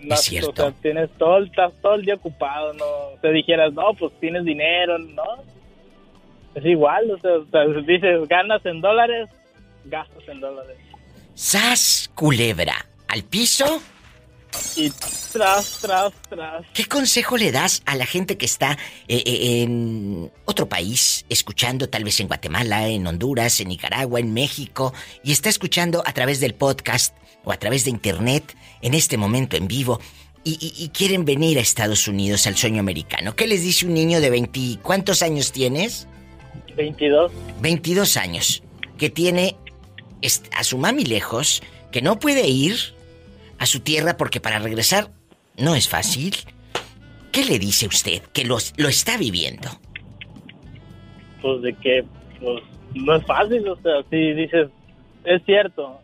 L: No,
B: Es cierto.
L: O sea, tienes todo, el- estás todo el día ocupado, no. Te dijeras, no, pues tienes dinero, no. Es igual, o sea, o sea, dices, ganas en dólares, gastas en dólares.
B: Sas culebra, al piso.
L: Y tras, tras, tras.
B: ¿Qué consejo le das a la gente que está eh, eh, en otro país, escuchando tal vez en Guatemala, en Honduras, en Nicaragua, en México, y está escuchando a través del podcast o a través de internet en este momento en vivo y, y- y quieren venir a Estados Unidos al sueño americano? ¿Qué les dice un niño de 20... ¿Cuántos años tienes?
L: 22.
B: 22 años, que tiene a su mami lejos, que no puede ir a su tierra porque para regresar no es fácil. ¿Qué le dice usted que lo, lo está viviendo?
L: pues de que pues no es fácil, o sea, si dices, es cierto,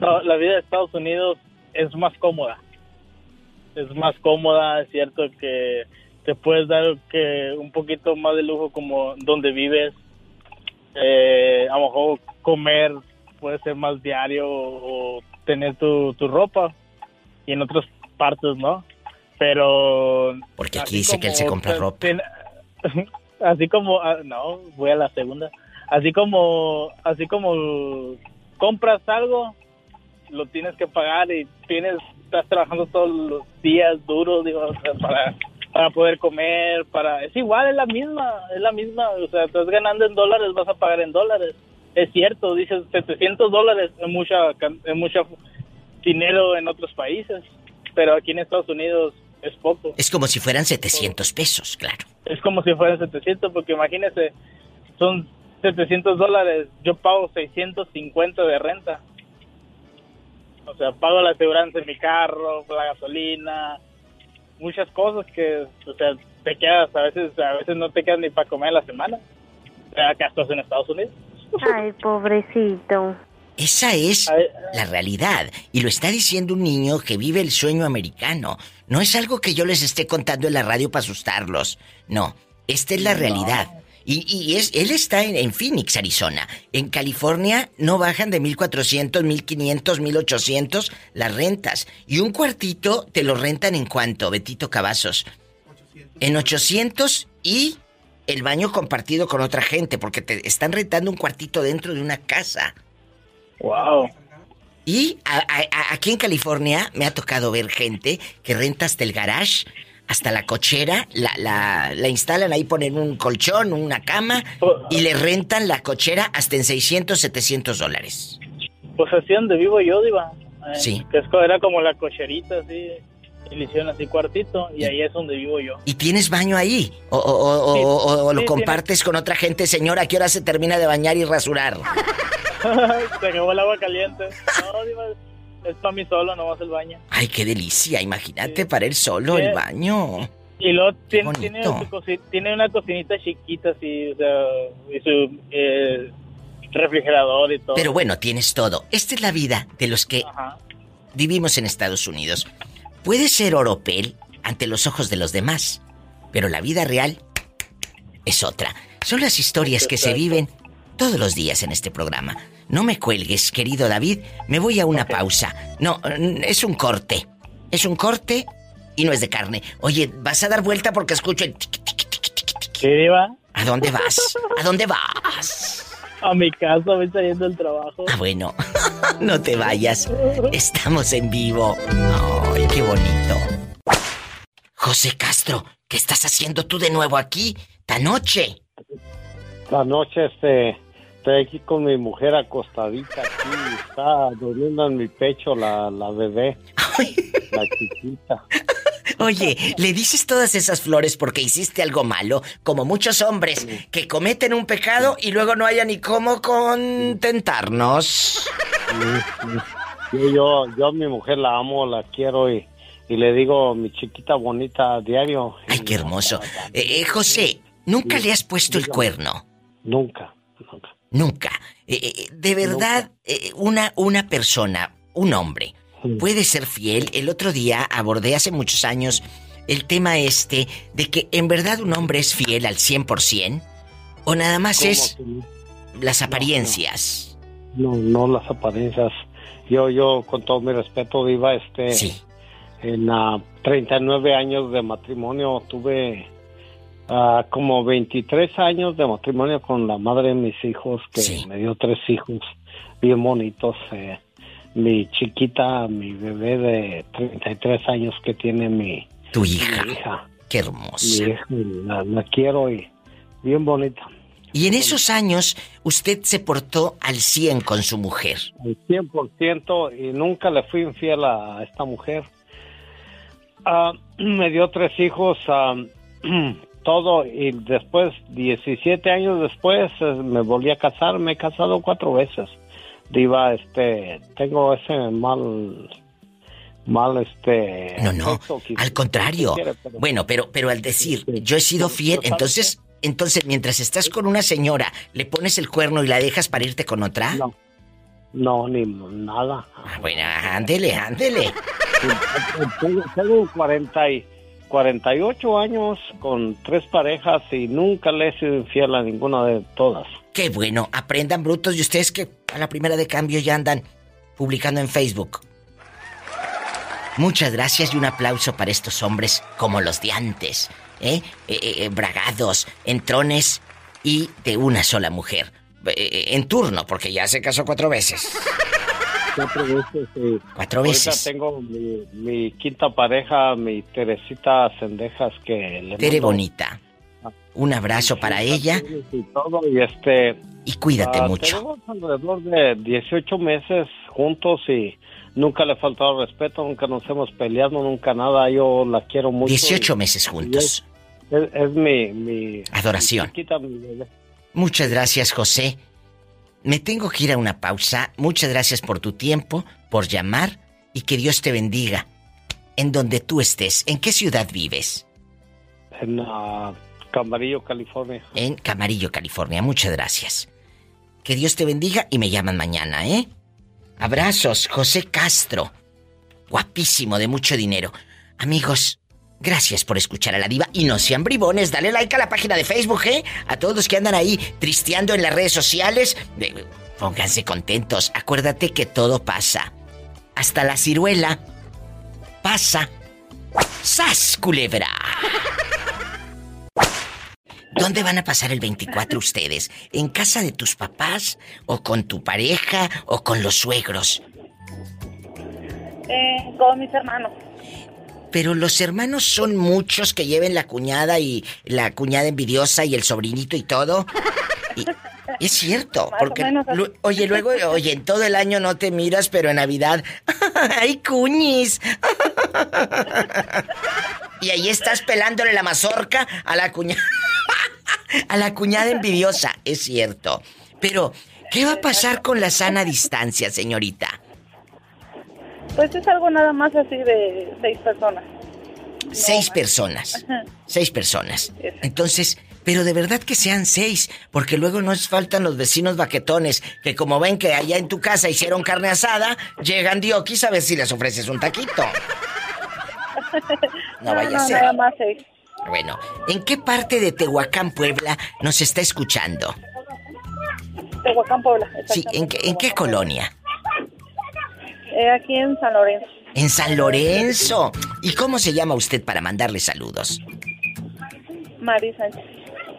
L: la vida de Estados Unidos es más cómoda, es más cómoda, es cierto que te puedes dar que un poquito más de lujo como donde vives, eh, a lo mejor comer puede ser más diario o tener tu, tu ropa y en otras partes no, pero...
B: Porque aquí dice que él se compra
L: te-
B: ropa.
L: ten- <laughs> así como ah, no voy a la segunda. Así como así como compras algo lo tienes que pagar y tienes estás trabajando todos los días duros digo o sea, para para poder comer para es igual es la misma es la misma o sea estás ganando en dólares vas a pagar en dólares. Es cierto dices 700 dólares es mucha es mucho dinero en otros países pero aquí en Estados Unidos es poco
B: Es como si fueran 700 pesos, claro.
L: es como si fueran 700, porque imagínese, son 700 dólares, yo pago 650 de renta. O sea, pago la aseguranza de mi carro, la gasolina, muchas cosas que, o sea, te quedas, a veces, a veces no te quedas ni para comer a la semana. O sea, acá estás en Estados Unidos.
I: Ay, pobrecito.
B: Esa es la realidad. Y lo está diciendo un niño que vive el sueño americano. No es algo que yo les esté contando en la radio para asustarlos. No, esta es la realidad. Y, y es, él está en, en Phoenix, Arizona. En California no bajan de 1400, 1500, 1800 las rentas. Y un cuartito te lo rentan en cuánto, Betito Cavazos. En 800 y el baño compartido con otra gente, porque te están rentando un cuartito dentro de una casa.
L: Wow.
B: Y a- a- a- aquí en California me ha tocado ver gente que renta hasta el garage, hasta la cochera, la, la, la instalan ahí, ponen un colchón, una cama y le rentan la cochera hasta en 600, 700 dólares.
L: Pues así donde vivo yo, Diva. Eh,
B: Sí.
L: Que es co- era como la cocherita, así, y le hicieron así cuartito, y ahí es donde vivo yo.
B: ¿Y tienes baño ahí? ¿O, o-
L: Sí,
B: o- o- lo
L: sí,
B: compartes con otra gente, señora? ¿A qué hora se termina de bañar y rasurar? <laughs>
L: Se acabó el agua caliente. No, Diva, es para mí solo, no vas al baño.
B: Ay, qué delicia, imagínate para él solo
L: Sí.
B: el baño.
L: Y luego tiene, tiene, tiene una cocinita chiquita, así, o sea, y su eh, refrigerador y todo.
B: Pero bueno, tienes todo. Esta es la vida de los que
L: Ajá.
B: vivimos en Estados Unidos. Puede ser oropel ante los ojos de los demás, pero la vida real es otra. Son las historias que se viven todos los días en este programa. No me cuelgues, querido David, me voy a una pausa. No, mm, es un corte. Es un corte y no es de carne. Oye, vas a dar vuelta porque escucho el... tic, tic, tic.
L: ¿Qué, Diva?
B: ¿A dónde vas? ¿A dónde vas?
L: A mi casa, voy saliendo del trabajo.
B: Ah, bueno, <laughs> no te vayas. Estamos en vivo. Ay, qué bonito. José Castro ¿qué estás haciendo tú de nuevo aquí, esta noche?
H: La noche, este, estoy aquí con mi mujer acostadita aquí, está durmiendo en mi pecho la, la bebé, la chiquita.
B: Oye, le dices todas esas flores porque hiciste algo malo, como muchos hombres que cometen un pecado y luego no haya ni cómo contentarnos.
H: Yo, yo, yo a mi mujer la amo, la quiero y, y le digo mi chiquita bonita a diario.
B: Ay, qué hermoso. Eh, eh, José, ¿nunca le has puesto el cuerno?
H: Nunca, nunca.
B: Nunca. Eh, eh, de verdad, eh, una, una persona, un hombre, puede ser fiel. El otro día abordé hace muchos años el tema este de que en verdad un hombre es fiel al 100% o nada más
H: ¿Cómo
B: es
H: que
B: las apariencias.
H: No, no las apariencias. Yo, yo, con todo mi respeto, viva este. En ah, 39 años de matrimonio tuve ah, como 23 años de matrimonio con la madre de mis hijos, que me dio tres hijos bien bonitos. eh, mi chiquita, mi bebé de 33 años que tiene mi,
B: Tu hija.
H: mi hija.
B: Qué
H: Mi
B: hermosa.
H: hija, la, la quiero y bien bonita.
B: Y en esos años usted se portó al 100 con su mujer.
H: al 100% y nunca le fui infiel a esta mujer. Ah, <clears throat> me dio tres hijos, ah, <clears throat> todo, y después, 17 años después, eh, me volví a casar, me he casado cuatro veces. Diva, este, tengo ese mal, mal, este...
B: No, no, al contrario.
H: si quiere, pero-
B: Bueno, pero, pero al decir, yo he sido fiel, entonces, entonces mientras estás con una señora, ¿le pones el cuerno y la dejas para irte con otra?
H: No, no, ni nada.
B: Ah, bueno, ándele, ándele.
H: Tengo, tengo 40 y 48 años con tres parejas y nunca le he sido infiel a ninguna de todas.
B: Qué bueno, aprendan brutos y ustedes que a la primera de cambio ya andan publicando en Facebook. Muchas gracias y un aplauso para estos hombres como los de antes, ¿eh? Eh, eh, eh, bragados, entrones y de una sola mujer. En turno, porque ya se casó cuatro veces.
H: Cuatro veces. sí.
B: Cuatro veces.
H: tengo mi, mi quinta pareja, mi Teresita Cendejas, que le
B: Tere
H: mando
B: bonita. Un abrazo para ella
H: y todo. Y este.
B: y cuídate
H: ah,
B: mucho.
H: Tenemos alrededor de 18 meses juntos y nunca le he faltado respeto, nunca nos hemos peleado, nunca nada. Yo la quiero mucho.
B: 18
H: y-
B: meses juntos.
H: Es, es- es mi, mi.
B: Adoración.
H: mi chiquita, mi.
B: Muchas gracias, José. Me tengo que ir a una pausa. Muchas gracias por tu tiempo, por llamar y que Dios te bendiga. En donde tú estés, ¿en qué ciudad vives?
H: En ah, Camarillo, California.
B: En Camarillo, California. Muchas gracias. Que Dios te bendiga y me llaman mañana, ¿eh? Abrazos, José Castro. Guapísimo, de mucho dinero. Amigos, gracias por escuchar a la diva y no sean bribones. Dale like a la página de Facebook, ¿eh? A todos los que andan ahí tristeando en las redes sociales. de- Pónganse contentos. Acuérdate que todo pasa. Hasta la ciruela pasa. ¡Sas, culebra! ¿Dónde van a pasar el 24 ustedes? ¿En casa de tus papás? ¿O con tu pareja? ¿O con los suegros?
D: Eh, con mis hermanos.
B: Pero los hermanos son muchos que lleven la cuñada y la cuñada envidiosa y el sobrinito y todo. Y- es cierto,
D: Más
B: porque oye, luego, oye, en todo el año no te miras, pero en Navidad, <laughs> ¡ay, cuñis! <laughs> y ahí estás pelándole la mazorca a la cuñada, <laughs> a la cuñada envidiosa, es cierto. Pero, ¿qué va a pasar con la sana distancia, señorita?
D: Pues es algo nada más así de seis personas.
B: Seis personas. Seis personas. Entonces, pero de verdad que sean seis, porque luego nos faltan los vecinos baquetones, que como ven que allá en tu casa hicieron carne asada, llegan diokis a ver si les ofreces un taquito. <laughs> No vaya a
D: no,
B: ser.
D: nada más seis.
B: Bueno, ¿en qué parte de Tehuacán, Puebla, nos está escuchando?
D: Tehuacán, Puebla.
B: Sí, ¿en qué, en qué colonia?
D: Eh, aquí en San Lorenzo.
B: En San Lorenzo. ¿Y cómo se llama usted para mandarle saludos?
D: Mari Sánchez.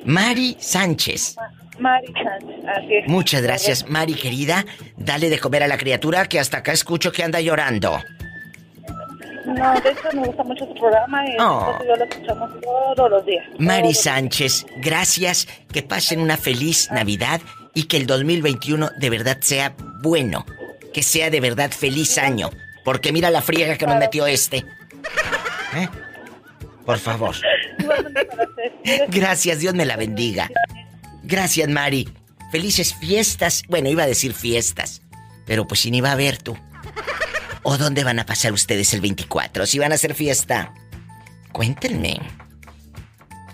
B: Mari Sánchez.
D: Mari Sánchez, así es.
B: Muchas gracias, Mari querida. Dale de comer a la criatura que hasta acá escucho que anda llorando.
M: No, de hecho me gusta mucho su programa y
B: Oh.
M: yo lo escuchamos todos los días.
B: Mari Sánchez, gracias, que pasen una feliz Navidad y que el 2021 de verdad sea bueno, que sea de verdad feliz año, porque mira la friega que nos metió este. ¿Eh? Por favor. Gracias, Dios me la bendiga. Gracias, Mari. Felices fiestas. Bueno, iba a decir fiestas, pero pues si ni va a ver tú. ¿O dónde van a pasar ustedes el 24? Si van a hacer fiesta, cuéntenme.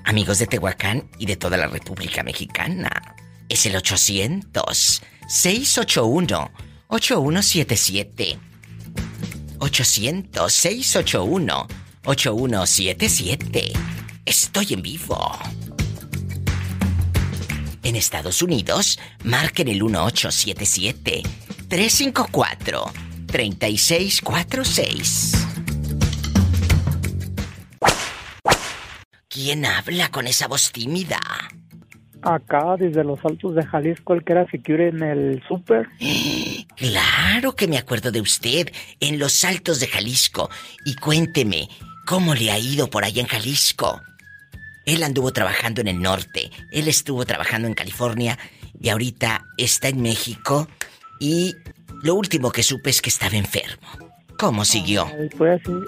B: Amigos de Tehuacán y de toda la República Mexicana. Es el 800-681-8177. 800-681-8177. Estoy en vivo. En Estados Unidos, marquen el 1877-354-3646. ¿Quién habla con esa voz tímida?
N: Acá, desde los altos de Jalisco, el que era secure en el súper. <gasps>
B: Claro que me acuerdo de usted, en los altos de Jalisco. Y cuénteme, ¿cómo le ha ido por allá en Jalisco? Él anduvo trabajando en el norte, él estuvo trabajando en California y ahorita está en México y lo último que supe es que estaba enfermo. ¿Cómo siguió?
N: Ay, puede decir,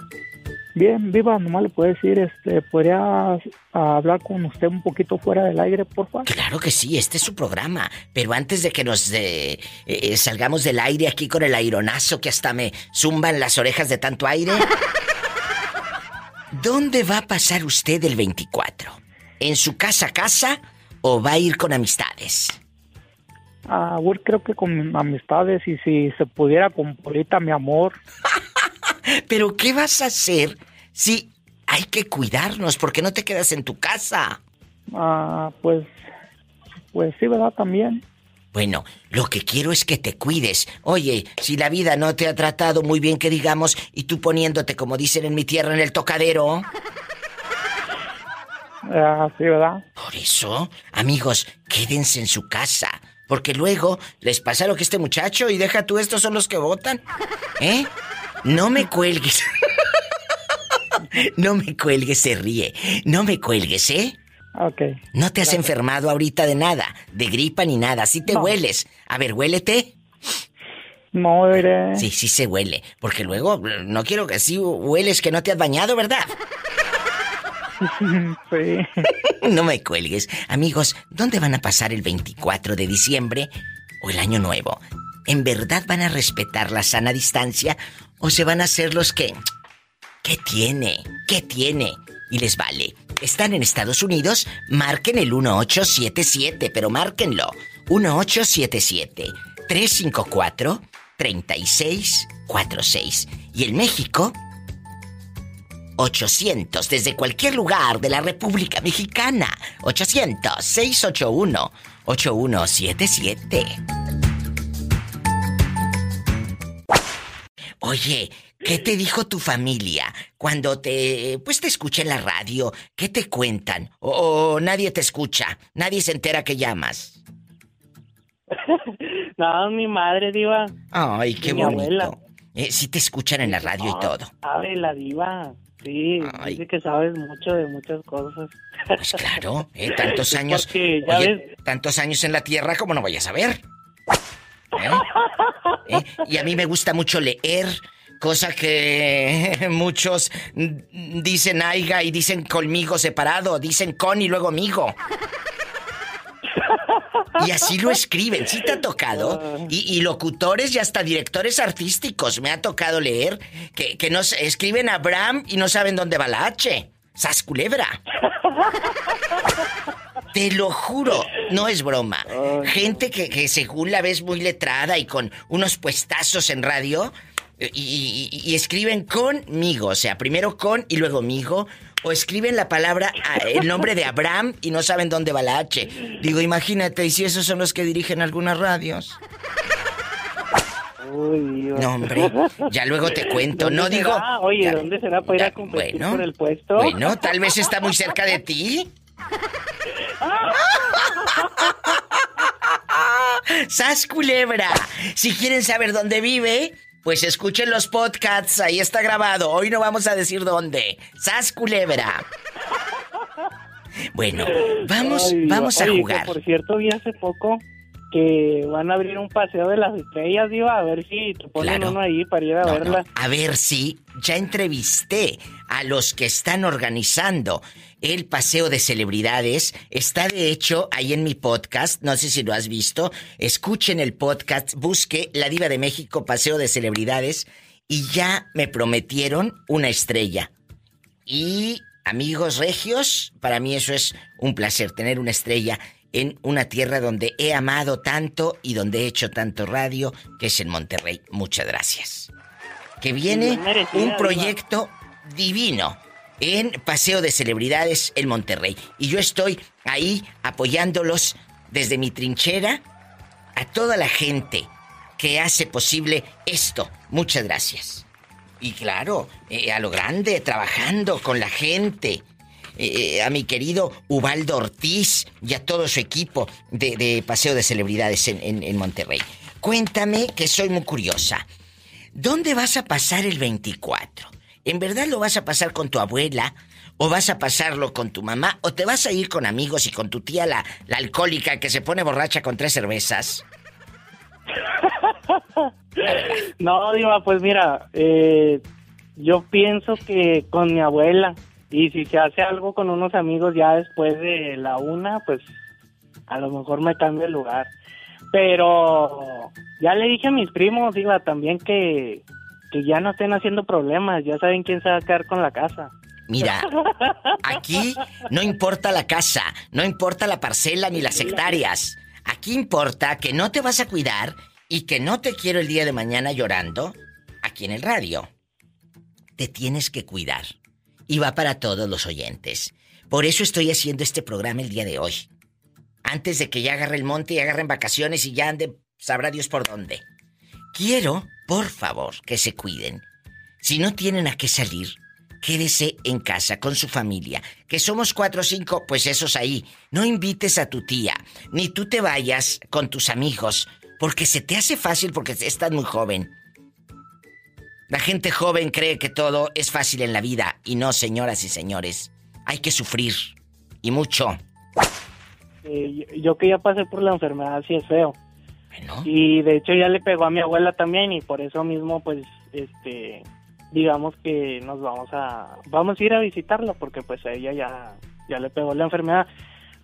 N: bien, viva, nomás le puedo decir, este, ¿podría ah, hablar con usted un poquito fuera del aire, por favor?
B: Claro que sí, este es su programa. Pero antes de que nos eh, eh, salgamos del aire aquí con el aironazo que hasta me zumban las orejas de tanto aire. <laughs> ¿Dónde va a pasar usted el 24? ¿En su casa casa o va a ir con amistades?
N: Ah, bueno, creo que con amistades y si se pudiera con Polita, mi amor. <laughs>
B: Pero ¿qué vas a hacer si hay que cuidarnos? porque no te quedas en tu casa?
N: Ah, pues, pues sí, ¿verdad? También.
B: Bueno, lo que quiero es que te cuides. Oye, si la vida no te ha tratado muy bien, que digamos, y tú poniéndote, como dicen en mi tierra, en el tocadero.
N: Ah, sí, ¿verdad?
B: Por eso, amigos, quédense en su casa. Porque luego les pasa lo que este muchacho y deja tú, estos son los que votan. ¿Eh? No me cuelgues. no me cuelgues, se ríe. No me cuelgues, ¿eh?
N: Ok.
B: No te has enfermado ahorita de nada, de gripa ni nada, sí te
N: No.
B: hueles. A ver, huélete.
N: Iré.
B: Sí, sí se huele, porque luego no quiero que así hueles que no te has bañado, ¿verdad? <laughs>
N: sí. <laughs>
B: No me cuelgues. Amigos, ¿dónde van a pasar el 24 de diciembre o el año nuevo? ¿En verdad van a respetar la sana distancia o se van a hacer los que... ¿Qué tiene? ¿Qué tiene? Y les vale. Están en Estados Unidos, marquen el 1877, pero márquenlo. 1877 354 3646. Y en México 800 desde cualquier lugar de la República Mexicana. 800 681 8177. Oye, ¿qué te dijo tu familia cuando te pues te escucha en la radio? ¿Qué te cuentan? O, o nadie te escucha, nadie se entera que llamas. <laughs>
O: No, mi madre, diva.
B: Ay, qué
O: Mi
B: bonito.
O: abuela.
B: Eh, sí te escuchan en la radio y todo.
O: Sabe la diva. Sí, dice que sabes mucho de muchas cosas.
B: Pues claro, ¿eh? Tantos <laughs> años. Oye, tantos años en la tierra, ¿cómo no vayas a ver? ¿Eh? ¿Eh? Y a mí me gusta mucho leer, cosa que <laughs> muchos dicen aiga y dicen conmigo separado, dicen con y luego migo. Y así lo escriben, ¿sí te ha tocado? Y, y locutores y hasta directores artísticos me ha tocado leer que, que nos escriben Abraham y no saben dónde va la H. ¡Sas culebra! Te lo juro, no es broma. Gente que, que según la ves muy letrada y con unos puestazos en radio eh, y, y- y escriben conmigo, o sea, primero con y luego migo, o escriben la palabra, el nombre de Abraham y no saben dónde va la H. Digo, imagínate, y si esos son los que dirigen algunas radios. No, hombre, ya luego te cuento, no
O: ¿Dónde
B: digo...
O: será? Oye,
B: ya-
O: ¿dónde será para ir a competir
B: bueno,
O: por el puesto?
B: Bueno, tal vez está muy cerca de ti. ¡Sas culebra! Si quieren saber dónde vive, Pues escuchen los podcasts, ahí está grabado. Hoy no vamos a decir dónde. Sas culebra. Bueno, vamos,
O: Ay,
B: vamos a
O: oye,
B: jugar.
O: por cierto, vi hace poco que van a abrir un paseo de las estrellas, Diva, a ver si te ponen
B: Claro.
O: uno ahí para ir a
B: No,
O: verla.
B: no, A ver si ya entrevisté a los que están organizando el paseo de celebridades. Está de hecho ahí en mi podcast, no sé si lo has visto. Escuchen el podcast, busque La Diva de México Paseo de Celebridades y ya me prometieron una estrella. Y amigos regios, para mí eso es un placer tener una estrella en una tierra donde he amado tanto y donde he hecho tanto radio, que es en Monterrey. Muchas gracias. Que viene un proyecto divino en Paseo de Celebridades en Monterrey. Y yo estoy ahí apoyándolos desde mi trinchera a toda la gente que hace posible esto. Muchas gracias. Y claro, eh, a lo grande, trabajando con la gente. Eh, a mi querido Ubaldo Ortiz y a todo su equipo de, Paseo de Celebridades en Monterrey. Cuéntame, que soy muy curiosa. ¿Dónde vas a pasar el 24? ¿En verdad lo vas a pasar con tu abuela? ¿O vas a pasarlo con tu mamá? ¿O te vas a ir con amigos y con tu tía, la, la alcohólica que se pone borracha con tres cervezas? <laughs>
O: No, Diva, pues mira, eh, yo pienso que con mi abuela, y si se hace algo con unos amigos ya después de la una, pues a lo mejor me cambio el lugar. Pero ya le dije a mis primos, Diva, también que, que ya no estén haciendo problemas, ya saben quién se va a quedar con la casa.
B: Mira, <laughs> aquí no importa la casa, no importa la parcela ni las hectáreas. Aquí importa que no te vas a cuidar y que no te quiero el día de mañana llorando aquí en el radio. Te tienes que cuidar. Y va para todos los oyentes. Por eso estoy haciendo este programa el día de hoy. Antes de que ya agarre el monte y agarren vacaciones y ya ande, sabrá Dios por dónde. Quiero, por favor, que se cuiden. Si no tienen a qué salir, quédese en casa con su familia. Que somos cuatro o cinco, pues esos ahí. No invites a tu tía, ni tú te vayas con tus amigos, porque se te hace fácil porque estás muy joven. La gente joven cree que todo es fácil en la vida, y no, señoras y señores. Hay que sufrir, y mucho.
O: Eh, yo, que ya pasé por la enfermedad, sí es feo. Y de hecho ya le pegó a mi abuela también y por eso mismo pues este digamos que nos vamos a vamos a ir a visitarla porque pues a ella ya ya le pegó la enfermedad.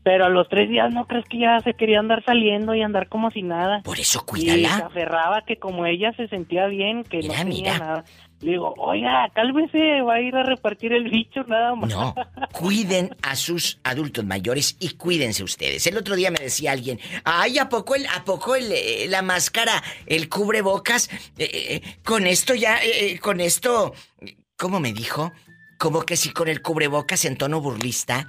O: Pero a los tres días no crees que ya se quería andar saliendo y andar como si nada.
B: Por eso
O: Y se
B: cuídala.
O: aferraba que como ella se sentía bien, que no tenía
B: mira.
O: nada. Le digo, oiga, cálmese, va a ir a repartir el bicho nada más.
B: No, cuiden a sus adultos mayores y cuídense ustedes. El otro día me decía alguien, ay, ¿a poco, el, a poco el, eh, la máscara, el cubrebocas, eh, eh, con esto ya, con esto, ¿cómo me dijo? Como que si con el cubrebocas en tono burlista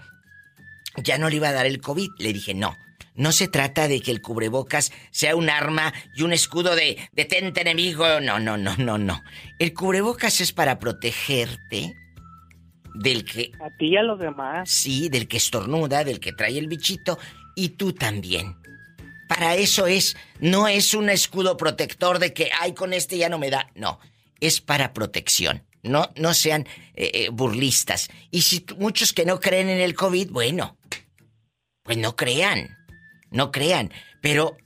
B: ya no le iba a dar el COVID. Le dije, no. No se trata de que el cubrebocas sea un arma y un escudo de detente enemigo. No, no, no, no, no. El cubrebocas es para protegerte del que...
O: A ti y a los demás.
B: Sí, del que estornuda, del que trae el bichito y tú también. Para eso es, no es un escudo protector de que, ay, con este ya no me da. No, es para protección. No, no sean eh, eh, burlistas. Y si muchos que no creen en el COVID, bueno, pues no crean. No crean. Pero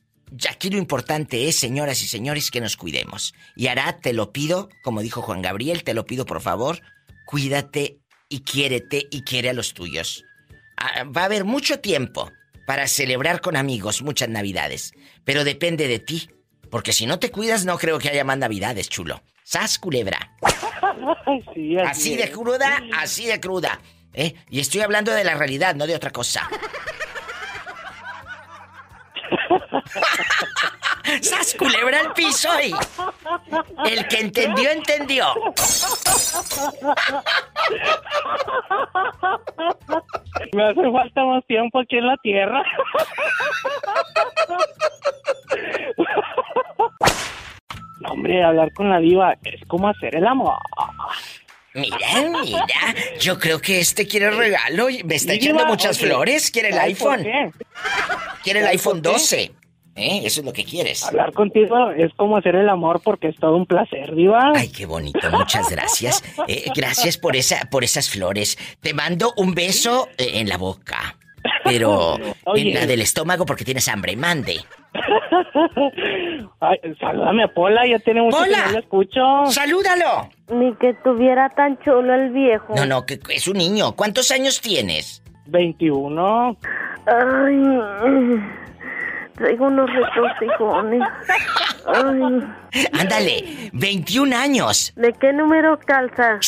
B: aquí lo importante es, señoras y señores, que nos cuidemos. Y Arad, te lo pido, como dijo Juan Gabriel, te lo pido por favor, cuídate y quiérete y quiere a los tuyos. Ah, Va a haber mucho tiempo para celebrar con amigos muchas navidades, pero depende de ti, porque si no te cuidas no creo que haya más navidades, chulo. Sas culebra.
O: Sí,
B: Así de cruda, así de cruda. ¿eh? Y estoy hablando de la realidad, no de otra cosa. <laughs> ¡Sas culebra al piso y... El que entendió, entendió.
O: Me hace falta más tiempo aquí en la tierra. <laughs> Hombre, hablar con la diva es como hacer el amor.
B: Mira, mira, yo creo que este quiere regalo me está echando muchas flores. Quiere el
O: ¿sabes por
B: iPhone. Quiere el
O: ¿Sabes
B: iPhone
O: por qué?
B: 12. ¿Eh? Eso es lo que quieres.
O: Hablar contigo es como hacer el amor porque es todo un placer, Diva.
B: Ay, qué bonito, muchas gracias. Eh, gracias por, esa, por esas flores. Te mando un beso eh, en la boca. Pero
O: Oye.
B: en la del estómago porque tienes hambre. Mande. <laughs>
O: Ay, salúdame a Pola, ya tiene mucho
B: Pola.
O: que no lo escucho.
B: ¡Salúdalo!
I: Ni que tuviera tan chulo el viejo.
B: No, no, que es un niño. ¿Cuántos años tienes?
O: 21.
I: Ay, traigo unos retorcijones. Ay,
B: Ándale, 21 años.
I: ¿de qué número calza?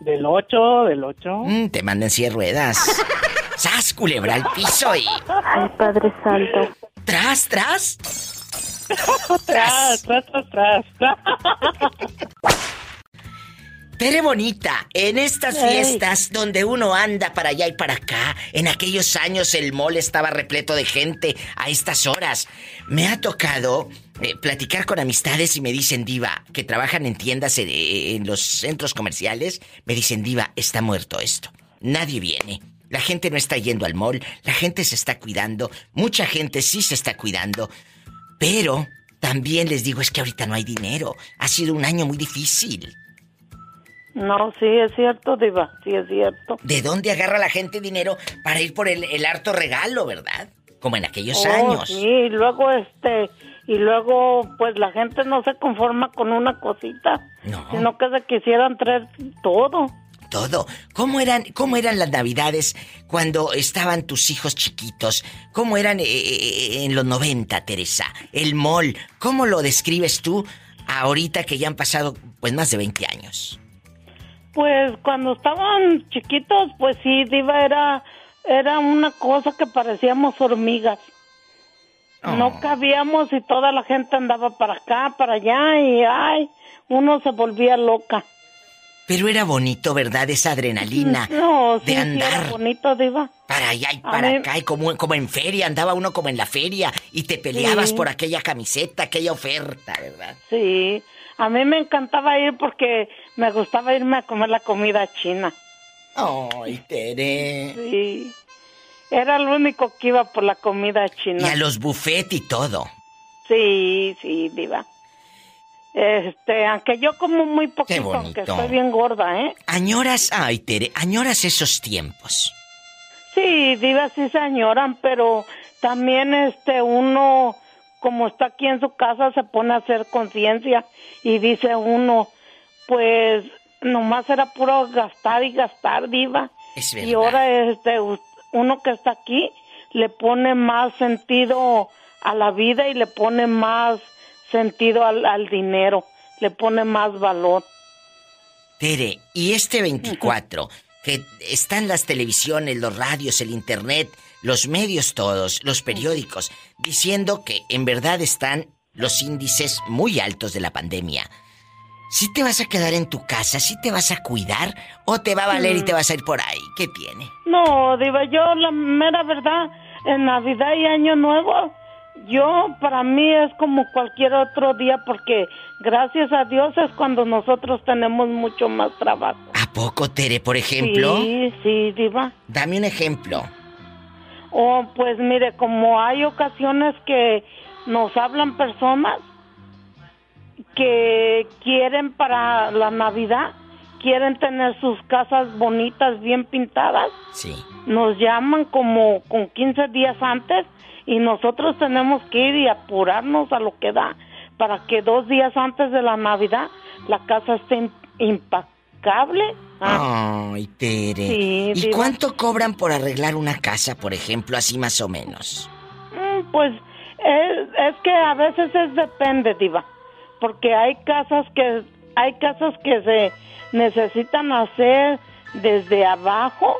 O: Del 8, del 8.
B: Mm, te mandan en ruedas. <laughs> ¡Sas, culebra al piso y...
I: Ay, Padre Santo.
B: ¡Tras, tras!
O: Tras, tras, tras, tras.
B: Tere bonita, en estas
O: Ey.
B: fiestas donde uno anda para allá y para acá, en aquellos años el mall estaba repleto de gente a estas horas. Me ha tocado eh, platicar con amistades y me dicen, Diva, que trabajan en tiendas eh, en los centros comerciales, me dicen, Diva, está muerto esto. Nadie viene. La gente no está yendo al mall, la gente se está cuidando, mucha gente sí se está cuidando, pero también les digo, es que ahorita no hay dinero. Ha sido un año muy difícil.
P: No, sí, es cierto, Diva, sí, es cierto.
B: ¿De dónde agarra la gente dinero para ir por el, el harto regalo, verdad? Como en aquellos
P: Oh,
B: años.
P: Sí, y luego, este, y luego, pues la gente no se conforma con una cosita,
B: No.
P: sino que se quisieran traer todo.
B: Todo. ¿Cómo eran, cómo eran las navidades cuando estaban tus hijos chiquitos? ¿Cómo eran eh, eh, en los 90, Teresa? El mall. ¿Cómo lo describes tú ahorita que ya han pasado pues más de 20 años?
P: Pues cuando estaban chiquitos, pues sí, Diva era, era una cosa que parecíamos hormigas. No cabíamos y toda la gente andaba para acá, para allá y ay, uno se volvía loca.
B: Pero era bonito, ¿verdad? Esa adrenalina
P: No, sí,
B: de
P: sí,
B: andar
P: era bonito, Diva.
B: para allá y para
P: mí-
B: acá y como, como en feria, andaba uno como en la feria y te peleabas
P: Sí.
B: por aquella camiseta, aquella oferta, ¿verdad?
P: Sí, a mí me encantaba ir porque me gustaba irme a comer la comida china.
B: Ay, Tere.
P: Sí, era el único que iba por la comida
B: Y
P: china.
B: a los buffet y todo.
P: Sí, sí, diva. Este, aunque yo como muy poquito,
B: bonito.
P: aunque estoy bien gorda, ¿eh?
B: Añoras, ay, Tere, añoras esos tiempos.
P: Sí, diva, sí se añoran, pero también este uno, como está aquí en su casa, se pone a hacer conciencia y dice uno, pues nomás era puro gastar y gastar, diva.
B: Es
P: Y
B: verdad.
P: ahora este uno que está aquí le pone más sentido a la vida y le pone más sentido al, al dinero, le pone más valor.
B: Tere, y este 24, que están las televisiones, los radios, el internet, los medios todos, los periódicos, diciendo que en verdad están los índices muy altos de la pandemia. ¿Sí te vas a quedar en tu casa? ¿Sí te vas a cuidar? ¿O te va a valer y
P: Mm.
B: te vas a ir por ahí? ¿Qué tiene?
P: No, diva, yo la mera verdad, en Navidad y Año Nuevo, yo para mí es como cualquier otro día porque gracias a Dios es cuando nosotros tenemos mucho más trabajo.
B: ¿A poco, Tere, por ejemplo?
P: Sí, sí, diva.
B: Dame un ejemplo.
P: Oh, pues mire, como hay ocasiones que nos hablan personas que quieren para la Navidad, quieren tener sus casas bonitas, bien pintadas,
B: Sí.
P: nos llaman como con 15 días antes y nosotros tenemos que ir y apurarnos a lo que da para que dos días antes de la Navidad la casa esté im- impecable.
B: Ay, Tere.
P: Sí,
B: ¿Y
P: diva.
B: cuánto cobran por arreglar una casa, por ejemplo, así más o menos?
P: Mm, Pues es, es que a veces es depende, diva, porque hay casas que hay casas que se necesitan hacer desde abajo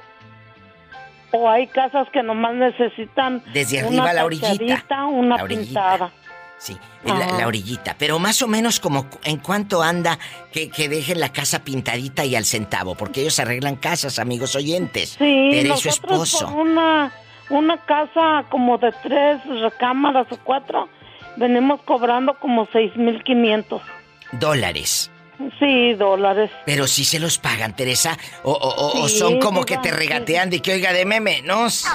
P: o hay casas que nomás necesitan
B: Desde
P: una
B: arriba la orillita.
P: una
B: La orillita.
P: pintada.
B: Sí, la, orillita. Pero más o menos como en cuánto anda que, que dejen la casa pintadita y al centavo, porque ellos arreglan casas, amigos oyentes.
P: Sí,
B: y su esposo.
P: por una una casa como de tres recámaras o cuatro venimos cobrando como seis mil quinientos.
B: Dólares.
P: Sí, dólares.
B: Pero si se los pagan, Teresa, o, o- o- o
P: Sí,
B: son como que
P: diva,
B: te
P: sí.
B: regatean de que oiga, deme menos. <laughs>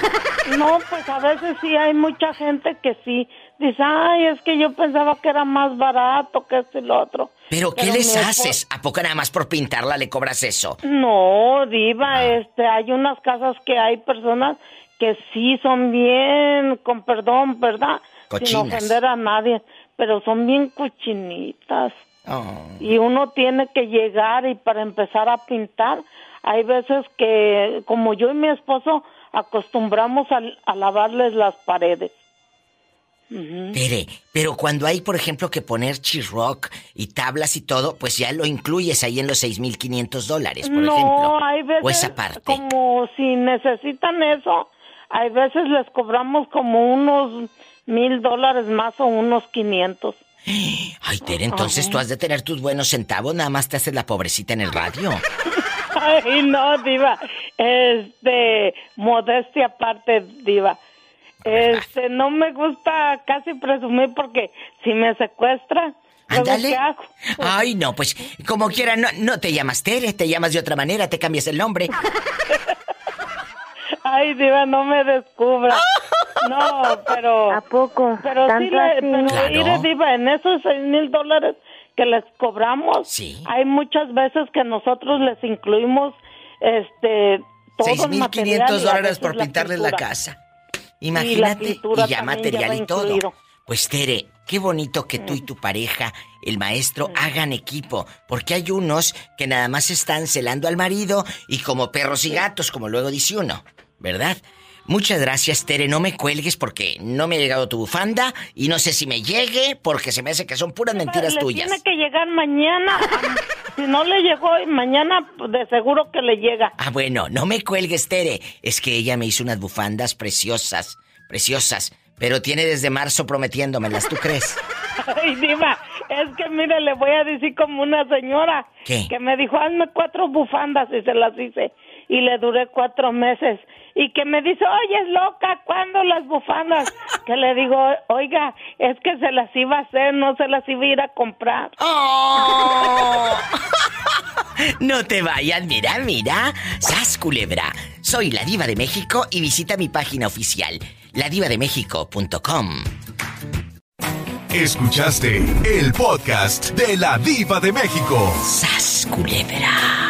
P: No, pues a veces sí hay mucha gente que sí Dice, ay, es que yo pensaba que era más barato que esto y lo otro.
B: ¿Pero qué les haces? ¿A poco nada más por pintarla le cobras eso?
P: No,
B: Ah.
P: diva, este, hay unas casas que hay personas que sí son bien, con perdón, ¿verdad? Sin
B: Cochinas.
P: ofender a nadie, pero son bien cochinitas.
B: Oh.
P: Y uno tiene que llegar y para empezar a pintar, hay veces que, como yo y mi esposo, acostumbramos a, a lavarles las paredes. Ujú.
B: Tere, pero cuando hay, por ejemplo, que poner chisrock y tablas y todo, pues ya lo incluyes ahí en los 6.500 dólares, por
P: no,
B: ejemplo.
P: hay veces
B: O esa parte.
P: como si necesitan eso, hay veces les cobramos como unos mil dólares más o unos quinientos.
B: Ay, Tere, entonces
P: Ajá.
B: tú has de tener tus buenos centavos, nada más te haces la pobrecita en el radio. <laughs>
P: Ay, no, diva. Este, modestia aparte, diva. Este, no me gusta casi presumir porque si me secuestra,
B: Ándale. Ay, no, pues como quiera, no, no te llamas Tere, te llamas de otra manera, te cambias el nombre. <laughs>
P: Ay, diva, no me descubra. <laughs> No, pero...
I: ¿A poco?
P: Pero sí,
I: ¿Tanto
P: le,
I: así?
P: pero
B: Claro.
P: mire, diva, en esos seis mil dólares que les cobramos, hay muchas veces que nosotros les incluimos, este, todo el material
B: 6.500
P: y a
B: dólares por
P: la
B: pintarles la casa. Imagínate, y ya material
P: ya
B: y todo.
P: incluido.
B: Pues Tere, qué bonito que tú y tu pareja, el maestro, hagan equipo, porque hay unos que nada más están celando al marido y como perros y gatos, como luego dice uno, ¿verdad? Muchas gracias, Tere. No me cuelgues porque no me ha llegado tu bufanda y no sé si me llegue porque se me hace que son puras mentiras
P: le
B: tuyas.
P: tiene que llegar mañana. <laughs> si no le llegó mañana pues, de seguro que le llega.
B: Ah, bueno, no me cuelgues, Tere. Es que ella me hizo unas bufandas preciosas, preciosas, pero tiene desde marzo prometiéndomelas, ¿tú crees? <laughs>
P: Ay, diva, es que mire, le voy a decir como una señora
B: ¿Qué?
P: que me dijo, hazme cuatro bufandas y se las hice. Y le duré cuatro meses. Y que me dice, oye, es loca, ¿cuándo las bufandas? <laughs> Que le digo, oiga, es que se las iba a hacer, no se las iba a ir a comprar.
B: ¡Oh! <laughs> No te vayas, mira, mira. Sas Culebra. Soy la Diva de México y visita mi página oficial, ladivademéxico.com.
A: Escuchaste el podcast de la Diva de México.
B: ¡Sas, culebra!